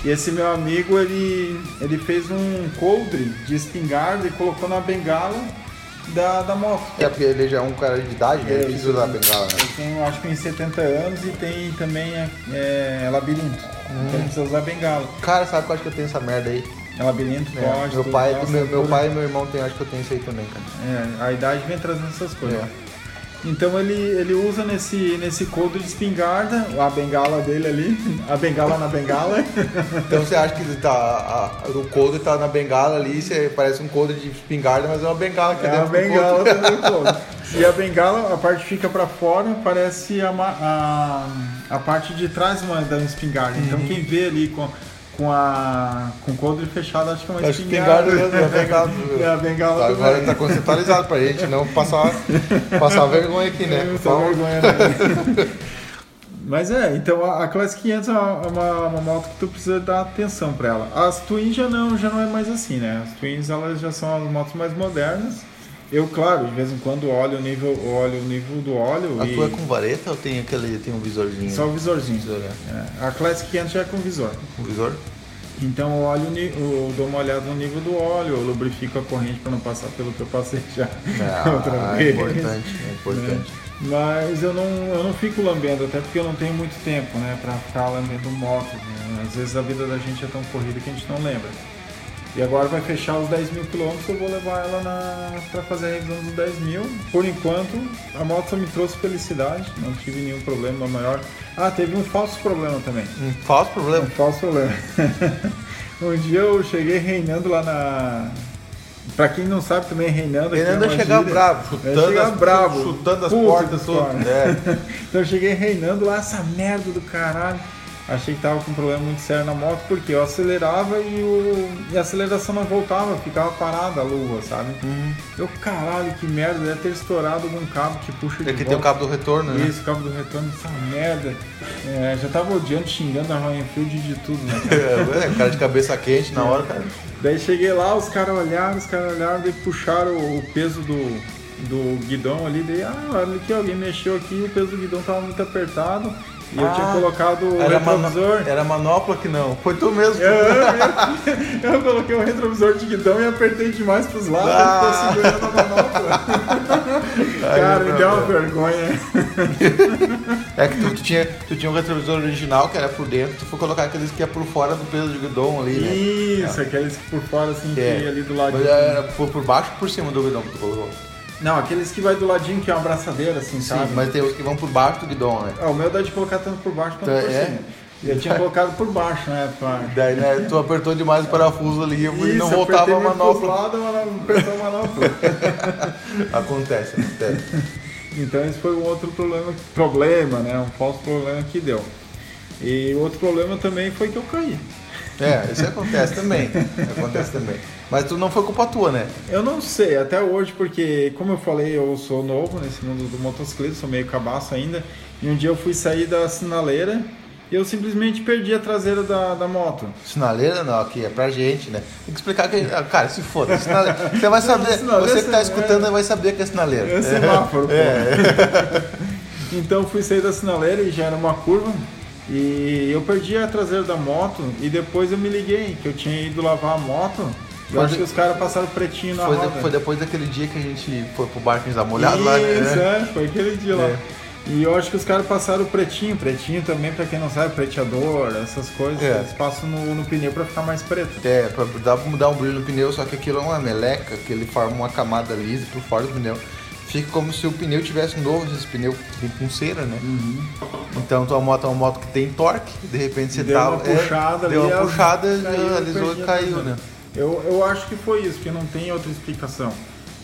E esse meu amigo ele, ele fez um coldre de espingarda e colocou na bengala da, da moto. É porque ele já é um cara de idade, né? Ele precisa usar a bengala, né? Ele tem acho que uns 70 anos e tem também é, labirinto. Então ele precisa usar bengala. Cara, sabe que eu acho que eu tenho essa merda aí? É labirinto, É, meu pai, nossa, meu, meu pai e meu irmão tem, acho que eu tenho isso aí também, cara. É, a idade vem trazendo essas coisas. É. Então ele, ele usa nesse, nesse coldre de espingarda, a bengala dele ali, a bengala na bengala. Então você acha que ele tá, a- o coldre tá na bengala ali, você parece um coldre de espingarda, mas é uma bengala que É a dentro do bengala também coldre. E a bengala, a parte fica pra fora, parece a, a, a parte de trás uma, da espingarda. Então Uhum. quem vê ali com, com, a, com o coldre fechado, acho que é uma É espingarda. espingarda mesmo, é a bengala do- É a bengala do Agora tá conceitualizado pra gente não passar, passar vergonha aqui, né? Tô favor. vergonha dele. Mas é, então a, a Classic 500 é uma, uma, uma moto que tu precisa dar atenção pra ela. As Twins já não, já não é mais assim, né? As Twins elas já são as motos mais modernas. Eu, claro, de vez em quando olho o nível, olho o nível do óleo A e tua é com vareta ou tem aquele, tem um visorzinho? só o visorzinho. Visor, né? É, a Classic 500 já é com visor. Com visor? Então eu olho, eu dou uma olhada no nível do óleo, eu lubrifico a corrente para não passar pelo que eu passei já outra Ah, é vez. importante, é importante. Mas eu não, eu não fico lambendo, até porque eu não tenho muito tempo, né, pra ficar lambendo moto. né? Às vezes a vida da gente é tão corrida que a gente não lembra. E agora vai fechar os 10 mil quilômetros, eu vou levar ela na, pra fazer a revisão dos 10 mil. Por enquanto, a moto só me trouxe felicidade, não tive nenhum problema maior. Ah, teve um falso problema também. Um falso problema. Um falso problema. um dia eu cheguei reinando lá na. Pra quem não sabe também, reinando Ele anda é chegar bravo, É chutando, chegar as, bravo. chutando as portas, tudo. É. Então eu cheguei reinando lá, essa merda do caralho. Achei que tava com um problema muito sério na moto, porque eu acelerava e, o... e a aceleração não voltava, ficava parada a luva, sabe? Uhum. Eu, caralho, que merda, deve ter estourado algum cabo que puxa de Aqui volta. tem o cabo do retorno, né? Isso, cabo do retorno, essa merda. É, já tava odiando, xingando a Ryan Field de tudo, né? cara? É, cara de cabeça quente na hora, cara. Daí cheguei lá, os caras olharam, os caras olharam, daí puxaram o peso do, do guidão ali, daí, ah, olha aqui, alguém mexeu aqui, o peso do guidão tava muito apertado E eu tinha colocado o era retrovisor. Mano... Era manopla que não. Foi tu mesmo. Eu, eu, eu, coloquei o retrovisor de guidão e apertei demais pros lados ah. e ficou segurando a manopla. Cara, me deu uma vergonha. É que tu, tu, tinha, tu tinha um retrovisor original que era por dentro, tu foi colocar aqueles que é por fora do peso de guidão ali, né? Isso, é. aqueles por fora assim, é. que ali do lado. Mas era por, por baixo ou por cima do guidão que tu colocou? Não, aqueles que vai do ladinho, que é uma abraçadeira, assim, Sim, sabe? mas tem os que vão por baixo do guidão, né? Ah, o meu dá de colocar tanto por baixo quanto então, por é? cima. Eu tinha colocado por baixo, né? Pra... Daí, né, tu apertou demais o parafuso ali e não voltava a manopla. Lado, apertou a manopla. acontece, acontece. Então esse foi um outro problema, problema, né? Um falso problema que deu. E outro problema também foi que eu caí. É, isso acontece também. Acontece também. Mas tu não foi culpa tua, né? Eu não sei, até hoje, porque, como eu falei, eu sou novo nesse mundo do motociclismo, sou meio cabaço ainda. E um dia eu fui sair da sinaleira e eu simplesmente perdi a traseira da, da moto. Sinaleira não, aqui é pra gente, né? Tem que explicar que. Ah, cara, se foda. Sinaleira, você vai saber. Você que tá escutando é, vai saber que é sinaleira. É semáforo, é. Então fui sair da sinaleira e já era uma curva. E eu perdi a traseira da moto e depois eu me liguei que eu tinha ido lavar a moto. Eu acho que os caras passaram pretinho na foi roda. De, foi depois daquele dia que a gente foi pro barco dar molhado lá, né? Isso, é, foi aquele dia é. lá. E eu acho que os caras passaram pretinho, pretinho também, pra quem não sabe, preteador, essas coisas, é. eles passam no, no pneu pra ficar mais preto. É, pra dar, mudar um brilho no pneu, só que aquilo é uma meleca, que ele forma uma camada lisa por fora do pneu. Fica como se o pneu tivesse novo, esse pneu com cera, né? Uhum. Então tua moto é uma moto que tem torque, de repente você deu tá. Uma puxada é, deu uma puxada, caiu, alisou e caiu, né? Eu, eu acho que foi isso, que não tem outra explicação.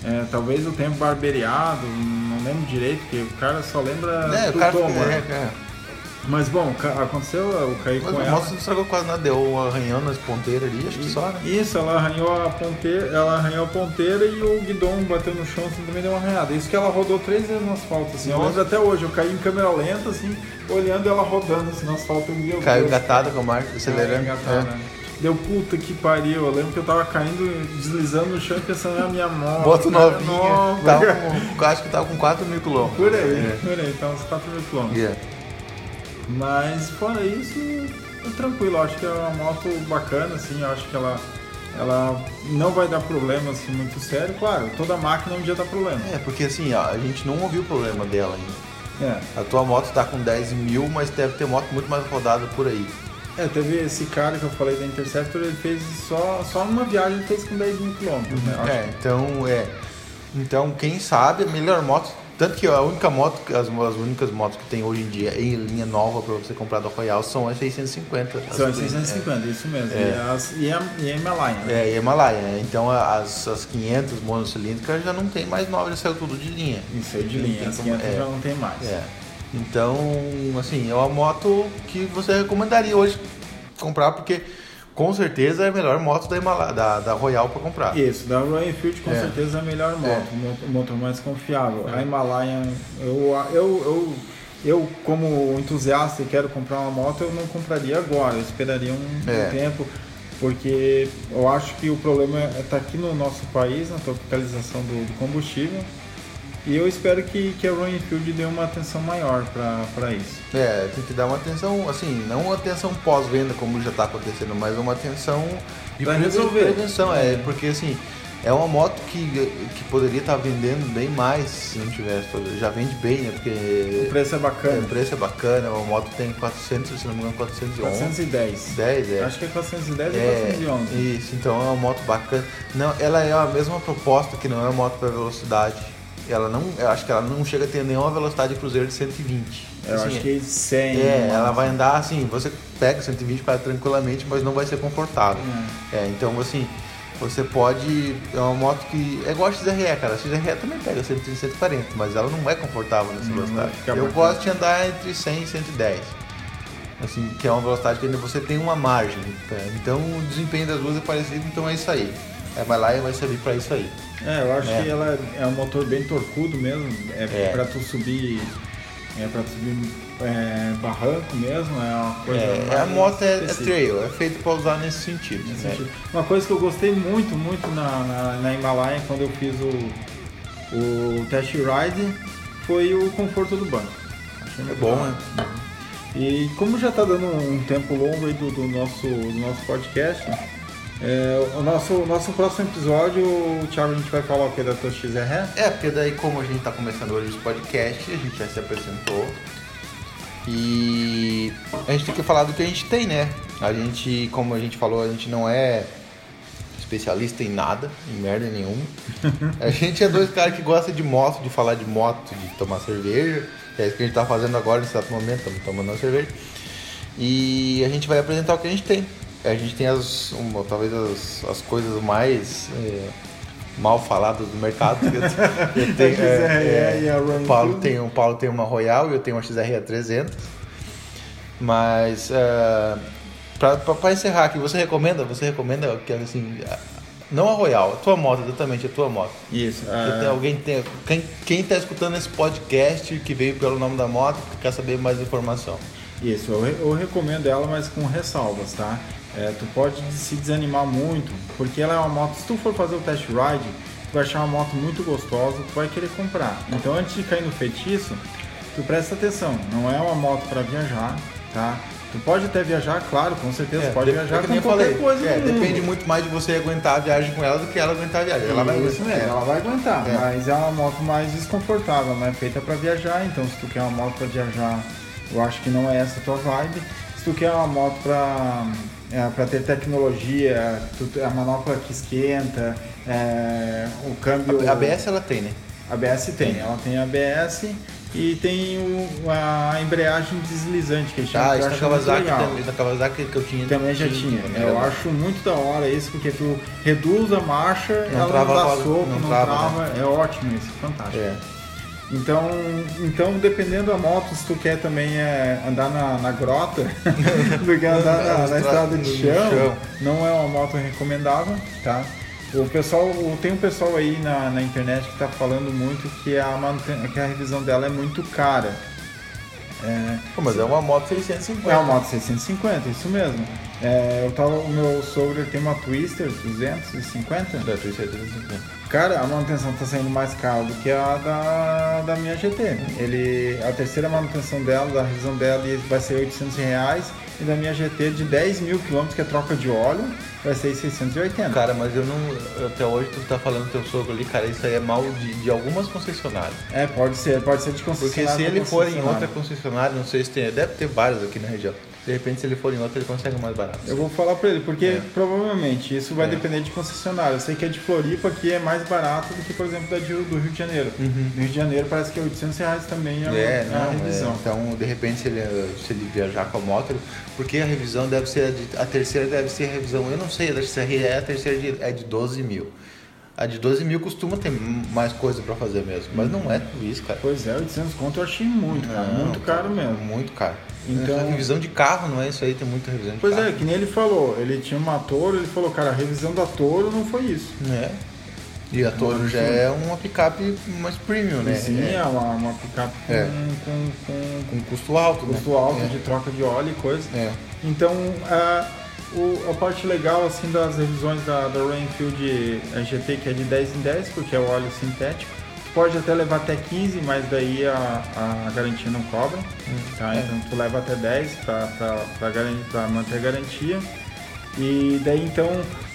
É, talvez o tempo barbeado, não lembro direito, porque o cara só lembra é, do cara, tomo, é, né? é. Mas bom, aconteceu, eu caí Mas com ela. Mas não estragou quase nada, deu arranhando as ponteiras ali, acho que só, né? Isso, ela arranhou a ponteira, ela arranhou a ponteira e o guidão bateu no chão, assim, também deu uma arranhada. Isso que ela rodou três vezes no asfalto, assim. Nossa. Eu lembro até hoje, eu caí em câmera lenta, assim, olhando ela rodando assim no asfalto. Meu Caiu engatada com a marca, acelerando. Engatada, é. Deu puta que pariu. Eu lembro que eu tava caindo, deslizando no chão pensando na minha moto. Moto novinha. Nova. Tava com, acho que tava com 4 mil quilômetros. Por aí, é. por aí, tava uns 4 mil quilômetros. Yeah. Mas fora isso, é tranquilo. Acho que é uma moto bacana, assim. Acho que ela, ela não vai dar problema assim, muito sério. Claro, toda máquina um dia dá problema. É, porque assim, a gente não ouviu o problema dela ainda. É. A tua moto está com 10 mil, mas deve ter moto muito mais rodada por aí. É, teve esse cara que eu falei da Interceptor, ele fez só, só uma viagem, ele fez com 10 mil quilômetros, né? É, então, é. Então, quem sabe, a melhor moto tanto que a única moto, as, as únicas motos que tem hoje em dia em linha nova para você comprar da Royal são as 650. São as 650, é. isso mesmo. É. E, as, e, a, e a Himalaia. Né? É, e a Himalaia. Né? Então as, as 500 monocilíndricas já não tem mais nova, já saiu tudo de linha. Isso aí de linha, as 500 é, já não tem mais. É. Então, assim, é uma moto que você recomendaria hoje comprar porque com certeza é a melhor moto da, Himalaya, da, da Royal para comprar. Isso, da Royal Enfield com é. certeza é a melhor moto, é. o motor mais confiável. É. A Himalaia, eu, eu, eu, eu como entusiasta e quero comprar uma moto, eu não compraria agora, eu esperaria um, é. um tempo, porque eu acho que o problema está é, aqui no nosso país, na tropicalização do, do combustível. E eu espero que, que a Royal Enfield dê uma atenção maior para isso. É, tem que dar uma atenção, assim, não uma atenção pós-venda como já está acontecendo, mas uma atenção de pra resolver. prevenção. É. é, porque assim, é uma moto que, que poderia estar tá vendendo bem mais se não tivesse. Já vende bem, né? Porque. O preço é bacana. É, o preço é bacana, uma moto tem 400, se não me engano, 411. 410. 10, é. Acho que é 410 é, e 411. Isso, então é uma moto bacana. Não, ela é a mesma proposta que não é uma moto para velocidade ela não, eu acho que ela não chega a ter nenhuma velocidade de cruzeiro de 120. Eu assim, acho que 100. É, ela vai andar assim, você pega 120 para tranquilamente, mas não vai ser confortável. É. é. então assim, você pode. É uma moto que. É igual a XRE, cara. A XRE também pega 130 140, mas ela não é confortável nessa velocidade. Eu gosto de andar entre 100 e 110. Assim, que é uma velocidade que ainda você tem uma margem. Tá? Então o desempenho das duas é parecido, então é isso aí. É, vai lá vai servir para isso aí. É, eu acho é. que ela é um motor bem torcudo mesmo, é, é. para tu subir, é para subir é, barranco mesmo, é uma coisa. É, a moto é, é, trail, é feito para usar nesse sentido. Nesse né? sentido. Uma coisa que eu gostei muito, muito na, na, na Himalaia quando eu fiz o, o test ride foi o conforto do banco. Achei é bom, né? E como já está dando um tempo longo aí do, do nosso, do nosso podcast, é, o nosso, nosso próximo episódio, o Thiago, a gente vai falar o que da tua? É, porque daí como a gente está começando hoje esse podcast, a gente já se apresentou. E a gente tem que falar do que a gente tem, né? A gente, como a gente falou, a gente não é especialista em nada, em merda nenhuma. A gente é dois caras que gostam de moto, de falar de moto, de tomar cerveja. É isso que a gente tá fazendo agora nesse exato momento, estamos tomando uma cerveja. E a gente vai apresentar o que a gente tem. A gente tem as, uma, talvez as, as coisas mais é, mal faladas do mercado. Eu, eu tenho, é, é, o Paulo tem, o Paulo tem uma Royal e eu tenho uma XRE 300. Mas uh, para encerrar aqui, você recomenda, você recomenda que assim, não a Royal, a tua moto, exatamente, a tua moto. Isso. Uh... Tem alguém tem, quem, quem tá escutando esse podcast que veio pelo nome da moto, que quer saber mais informação. Isso, eu, eu recomendo ela, mas com ressalvas, tá? É, tu pode se desanimar muito, porque ela é uma moto, se tu for fazer o test ride, tu vai achar uma moto muito gostosa, tu vai querer comprar. Então antes de cair no feitiço, tu presta atenção, não é uma moto para viajar, tá? Tu pode até viajar, claro, com certeza, é, pode viajar com qualquer falei, coisa. É, depende muito mais de você aguentar a viagem com ela do que ela aguentar a viagem. Ela vai Isso mesmo, ela vai aguentar, é. mas é uma moto mais desconfortável, não é feita para viajar, então se tu quer uma moto para viajar, eu acho que não é essa a tua vibe. Se tu quer uma moto para é, para ter tecnologia, a manopla que esquenta, é, o câmbio. A ABS ela tem, né? ABS tem, ela tem ABS e tem o, a embreagem deslizante que a gente ah, isso Kawasaki, também, da Kawasaki que eu tinha. Também já tinha. tinha. eu acho muito da hora isso, porque tu reduz a marcha, não ela trava não dá soco, não, não trava. trava né? É ótimo isso, fantástico. É. Então, então, dependendo da moto, se tu quer também é, andar na, na grota, do que andar na, na estrada de chão, chão, não é uma moto recomendável, tá? O pessoal, tem um pessoal aí na, na internet que está falando muito que a, que a revisão dela é muito cara. É, Pô, mas é uma moto 650. É uma moto 650, isso mesmo. É, eu tava, o meu sogro tem uma Twister 250. Da Twister 250. Cara, a manutenção tá saindo mais cara do que a da, da minha GT. Ele, a terceira manutenção dela, da revisão dela, vai ser 800 reais. E da minha GT de 10 mil quilômetros, que é troca de óleo, vai ser 680. Cara, mas eu não. Até hoje tu tá falando teu sogro ali, cara, isso aí é mal de, de algumas concessionárias. É, pode ser, pode ser de concessionária. Porque se ele for em outra concessionária, não sei se tem. Deve ter várias aqui na região. De repente, se ele for em outra, ele consegue mais barato. Eu vou falar pra ele, porque é. provavelmente isso vai é. depender de concessionária. Eu sei que a de Floripa aqui é mais barato do que, por exemplo, da de, do Rio de Janeiro. Uhum. No Rio de Janeiro parece que é 800 reais também a, é, a não, revisão. É. Então, de repente, se ele, se ele viajar com a moto, porque a revisão deve ser, a, a terceira deve ser a revisão, eu não sei, a da XR é a terceira de, é de 12 mil. A de 12 mil costuma ter mais coisa para fazer mesmo, mas não é tudo isso, cara. Pois é, 800 conto eu achei muito, cara. Não, muito caro mesmo. Muito caro. Então, a revisão de carro, não é isso aí? Tem muita revisão de pois carro. Pois é, que nem ele falou. Ele tinha uma Toro, ele falou, cara, a revisão da Toro não foi isso. É. E a Toro já é uma picape mais premium, né? Sim, é, é uma, uma picape com, é. com, com, com, custo alto, né? Custo né? alto é. de troca de óleo e coisa. É. Então, a, o, a parte legal assim das revisões da, da Rainfield GT, que é de 10 em 10, porque é o óleo sintético pode até levar até 15, mas daí a, a garantia não cobra. Tá? É. Então tu leva até 10 para manter a garantia. E daí então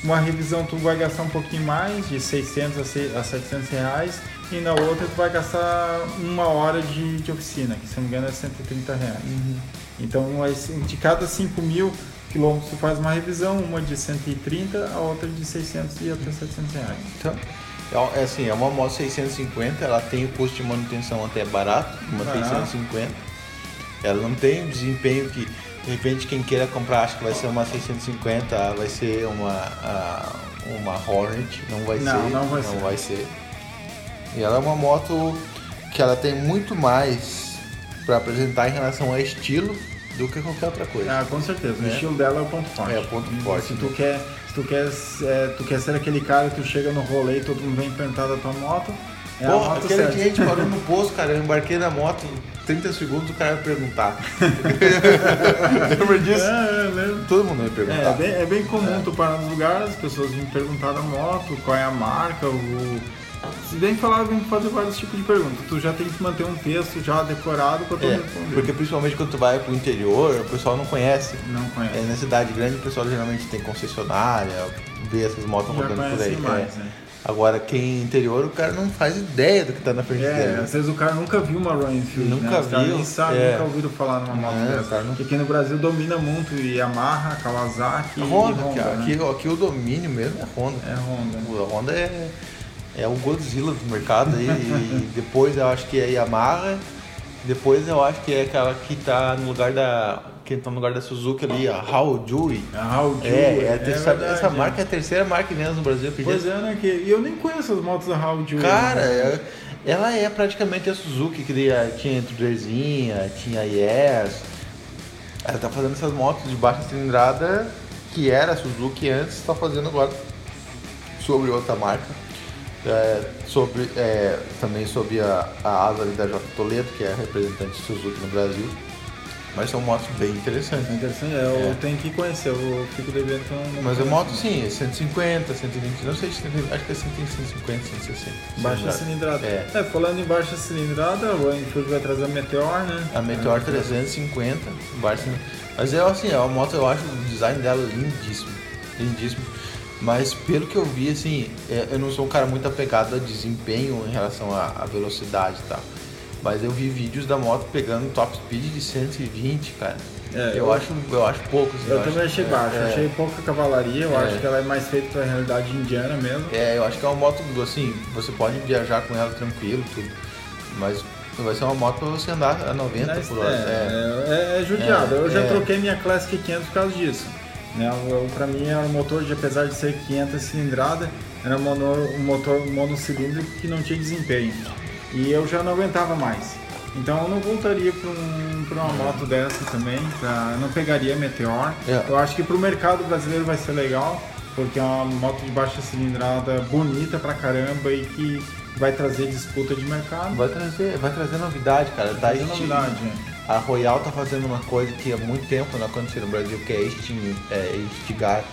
uma revisão tu vai gastar um pouquinho mais, de 600 a 700 reais, e na outra tu vai gastar uma hora de, de oficina, que se não me engano é 130 reais. Uhum. Então de cada 5 mil quilômetros tu faz uma revisão, uma de 130, a outra de 600 e até 700 reais. Então, é, é, assim, é uma moto 650, ela tem o custo de manutenção até barato, uma barato. 650. Ela não tem o desempenho que, de repente, quem queira comprar acha que vai ser uma 650, vai ser uma, uma Hornet, não vai não, ser. Não, vai, não ser. vai ser. E ela é uma moto que ela tem muito mais para apresentar em relação a estilo do que qualquer outra coisa. Ah, com certeza. O é. estilo dela é o ponto forte. É o ponto forte. Se tu quer tu quer, é, tu quer ser aquele cara que tu chega no rolê e todo mundo vem perguntar da tua moto, é Pô, moto aquele certa. gente parou no posto, cara, eu embarquei na moto, 30 segundos o cara vai perguntar. Lembra disso? É, é, lembro. Todo mundo vai perguntar. É, é bem, é bem comum tu parar nos lugares, as pessoas vêm perguntar da moto, qual é a marca, o, Se bem que falar, vem fazer vários tipos de perguntas. Tu já tem que manter um texto já decorado pra tu É, responder. porque principalmente quando tu vai pro interior, o pessoal não conhece. Não conhece. É, na cidade grande o pessoal geralmente tem concessionária, vê essas motos Já rodando por aí. mais, é. né? Agora, quem é interior, o cara não faz ideia do que tá na frente É, dele. às vezes o cara nunca viu uma Royal Enfield, Nunca né? Viu, nem sabem, é. nunca ouviram falar numa moto É, dessa. não- Porque aqui no Brasil domina muito Yamaha, Kawasaki A e Honda, Honda, que- né? aqui, aqui o domínio mesmo é Honda. É Honda. A Honda é, é o Godzilla do mercado aí, e depois eu acho que é Yamaha, depois eu acho que é aquela que tá no lugar da. Que tá no lugar da Suzuki ali, a Haojui. A Haojui, É, é a terceira- verdade, essa é. marca é a terceira marca vende no Brasil? Pois é, né? E eu nem conheço as motos da Haojui. Cara, né? é- ela é praticamente a Suzuki, que tinha- tinha Intruderzinha, tinha Yes. Ela tá fazendo essas motos de baixa cilindrada, que era a Suzuki antes, está fazendo agora sobre outra marca. É, sobre, é, também sob a, a asa da J Toledo, que é a representante Suzuki no Brasil. Mas são motos bem interessantes. É interessante, é, eu É. tenho que conhecer, eu fico devendo que eu não Mas conheço. moto sim, é 150, 120, não sei se acho que é 150, 160. Baixa cilindrada. É. falando em baixa cilindrada, Royal Enfield vai trazer a Meteor, né? A Meteor É. 350, Barça. Mas é assim, é uma moto, eu acho o design dela lindíssimo. Lindíssimo. Mas pelo que eu vi, assim, é, eu não sou um cara muito apegado a desempenho em relação à, velocidade e tal. Mas eu vi vídeos da moto pegando top speed de 120, cara. É, eu, eu- acho, eu acho pouco. assim, Eu acho- também achei é, baixo, é. achei pouca cavalaria, eu É. acho que ela é mais feita pra realidade indiana mesmo. É, eu acho que é uma moto, assim, você pode viajar com ela tranquilo, tudo. Mas vai ser uma moto pra você andar a 90 Mas, por hora. é, é, é judiado. É, eu já troquei minha Classic 500 por causa disso. Né? Pra mim era um motor de, apesar de ser 500 cilindrada, era um, mono, motor monocilíndrico que não tinha desempenho. E eu já não aguentava mais. Então eu não voltaria para um, pra uma moto dessa também, pra, não pegaria Meteor. É. Eu acho que para o mercado brasileiro vai ser legal, porque é uma moto de baixa cilindrada bonita pra caramba e que vai trazer disputa de mercado. Vai trazer, vai trazer novidade, cara. Tá Vai trazer esti- novidade, é. A Royal tá fazendo uma coisa que há muito tempo não acontecia no Brasil, que é, é instigar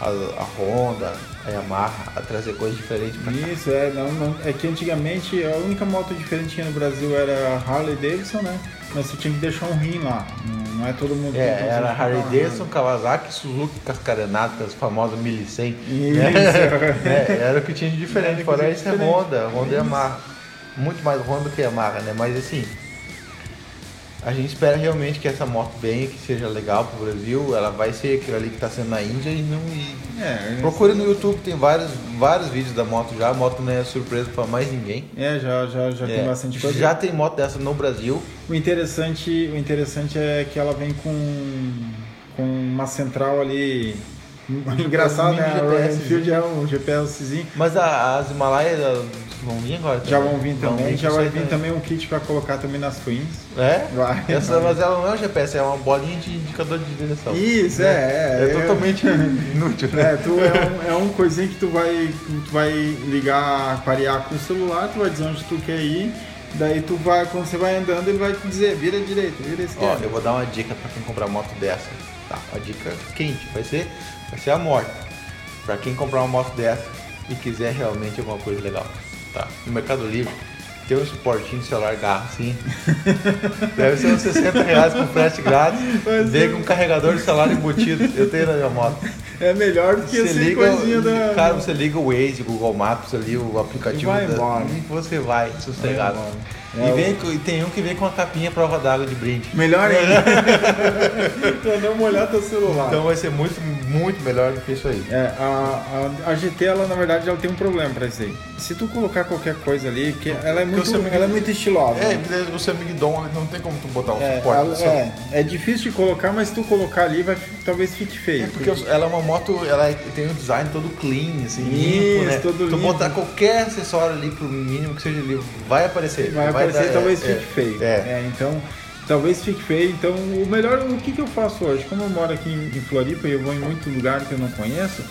a, a Honda, a Yamaha a trazer coisas diferentes pra cá. Isso, é, não, não- é que antigamente a única moto diferente que tinha no Brasil era a Harley Davidson, né? Mas você tinha que deixar um rim lá. Não, é todo mundo É, era Harley Davidson, Kawasaki, Suzuki, Cascarenata, as famosas 1100. Isso. É, era o que tinha de diferente. Fora isso é. Honda, Honda e Yamaha. Muito mais Honda que Yamaha, né? Mas assim, a gente espera realmente que essa moto venha, que seja legal pro Brasil. Ela vai ser aquilo ali que tá sendo na Índia e não. e- É, Procure no YouTube, tem vários, vários vídeos da moto já. A moto não é surpresa pra mais ninguém. É, já, já, já tem É, bastante coisa. já tem moto dessa no Brasil. O interessante, o interessante é que ela vem com, com uma central ali. Engraçado, né? A Royal. Enfield é um GPSzinho. Mas a- as Himalaias vão vir agora. Já também. vão vir também, já vai vir também um kit pra colocar também nas Twins. É? Vai. Essa, mas ela não é um GPS, é uma bolinha de indicador de direção. Isso, Né? é, é. É totalmente inútil, né? É, tu é, um, é um coisinha que tu vai, tu vai ligar, parear com o celular, tu vai dizer onde tu quer ir, daí tu vai, quando você vai andando, ele vai te dizer, vira direita, vira Ó, esquerda. eu vou dar uma dica pra quem comprar moto dessa. Tá, uma dica quente, vai ser, vai ser a morte. Pra quem comprar uma moto dessa e quiser realmente alguma coisa legal. Tá? No Mercado Livre tem um suportinho de celular garra assim. Deve ser uns 60 reais com frete grátis. Mas Vem é- com um carregador de celular embutido. Eu tenho na minha moto. É melhor do que Você essa liga, coisinha da... cara, você liga o Waze, o Google Maps ali, o aplicativo E vai da- embora. e você vai sossegado. Vai embora. E, É, vem, com- e tem um que vem com uma capinha prova d'água de brinde. Melhor ainda. pra não molhar teu celular. Então vai ser muito, muito melhor do que isso aí. É, a, a, a GT, ela na verdade, ela tem um problema pra isso aí. Se tu colocar qualquer coisa ali, que ela é muito, você ela é muito estilosa. É, o seu Migdon não tem como tu botar um É, suporte. ela- seu- é, é difícil de colocar, mas se tu colocar ali, vai, talvez fique feio. É porque eu- ela é uma moto, ela tem um design todo clean, assim, Isso, limpo, né? todo tu limpo. botar qualquer acessório ali pro mínimo que seja ali, vai aparecer. vai aparecer talvez é, fique feio. É. É, então, talvez fique feio. Então, o melhor, o que, que eu faço hoje? Como eu moro aqui em, em Floripa e eu vou em muito lugar que eu não conheço,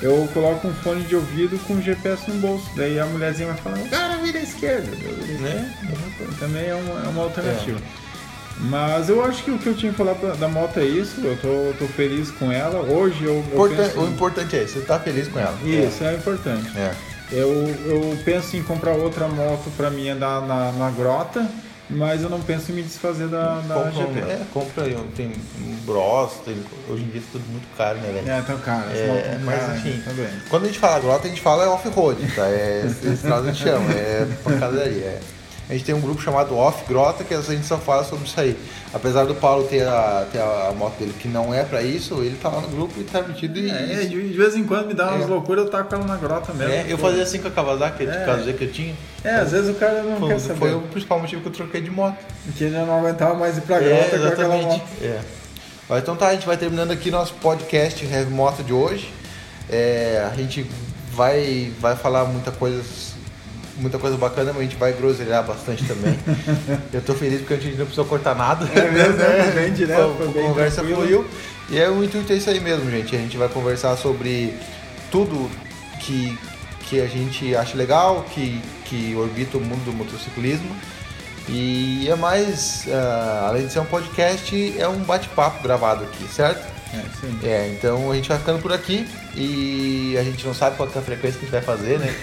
eu coloco um fone de ouvido com GPS no bolso. Daí a mulherzinha vai falando, cara, vira à esquerda. Eu Né? esquerda. Também é uma, é uma alternativa. Mas eu acho que o que eu tinha que falar da- moto é isso. Eu tô, tô feliz com ela. Hoje eu, eu Importan- penso... O importante é isso, você tá feliz com ela. Isso, é importante. É. Eu, eu penso em comprar outra moto para mim andar na, na grota, mas eu não penso em me desfazer da, da compra, GP. É, compra aí, tem um Bros, tem, hoje em dia tá tudo muito caro, né, velho? É, tão caro. É, mas enfim, também. quando a gente fala grota, a gente fala off-road, tá? É, esse caso a gente chama, é pancadaria. É. A gente tem um grupo chamado Off Grota, que a gente só fala sobre isso aí. Apesar do Paulo ter a, ter a moto dele que não é pra isso, ele tá lá no grupo e tá metido e. É, de, de vez em quando me dá umas É. loucuras, eu taco ela na grota mesmo. É, eu Pô. fazia assim com a Kawasaki, É. é. caso que eu tinha. É, às vezes o cara não Foi, quer saber. foi o principal motivo que eu troquei de moto. Que ele não aguentava mais ir pra grota É, com aquela exatamente. moto. É. Mas então tá, a gente vai terminando aqui nosso podcast Heavy Moto de hoje. É, a gente vai, vai falar muita coisa, muita coisa bacana, mas a gente vai groselhar bastante também. Eu tô feliz porque a gente não precisou cortar nada. É mesmo, né? Bem direto, A foi bem conversa tranquilo. fluiu. E é, o intuito é isso aí mesmo, gente. A gente vai conversar sobre tudo que, que a gente acha legal, que, que orbita o mundo do motociclismo. E é mais, ah, além de ser um podcast, é um bate-papo gravado aqui, certo? É. É, então a gente vai ficando por aqui e a gente não sabe qual é a frequência que a gente vai fazer, né?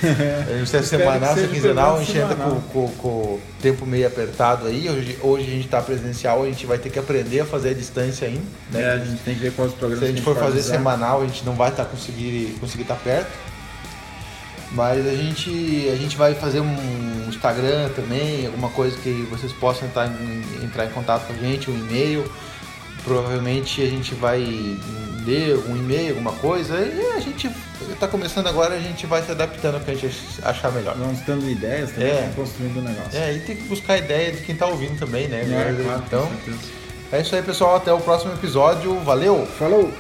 A gente se é semanal, se é quinzenal, a gente entra com, com, com o tempo meio apertado aí. Hoje, hoje a gente está presencial, a gente vai ter que aprender a fazer a distância ainda. Né? É, a gente tem que ver quais programas Se a gente for fazer usar. semanal, a gente não vai estar conseguir conseguir estar perto. Mas a gente a gente vai fazer um Instagram também, alguma coisa que vocês possam entrar em, entrar em contato com a gente, um e-mail. Provavelmente a gente vai ler um e-mail, alguma coisa. E a gente está começando agora, a gente vai se adaptando ao que a gente achar melhor. Vamos dando ideias também, É. construindo o negócio. É, e tem que buscar ideia de quem está ouvindo também, né? É, claro, então, é isso aí, pessoal. Até o próximo episódio. Valeu! Falou!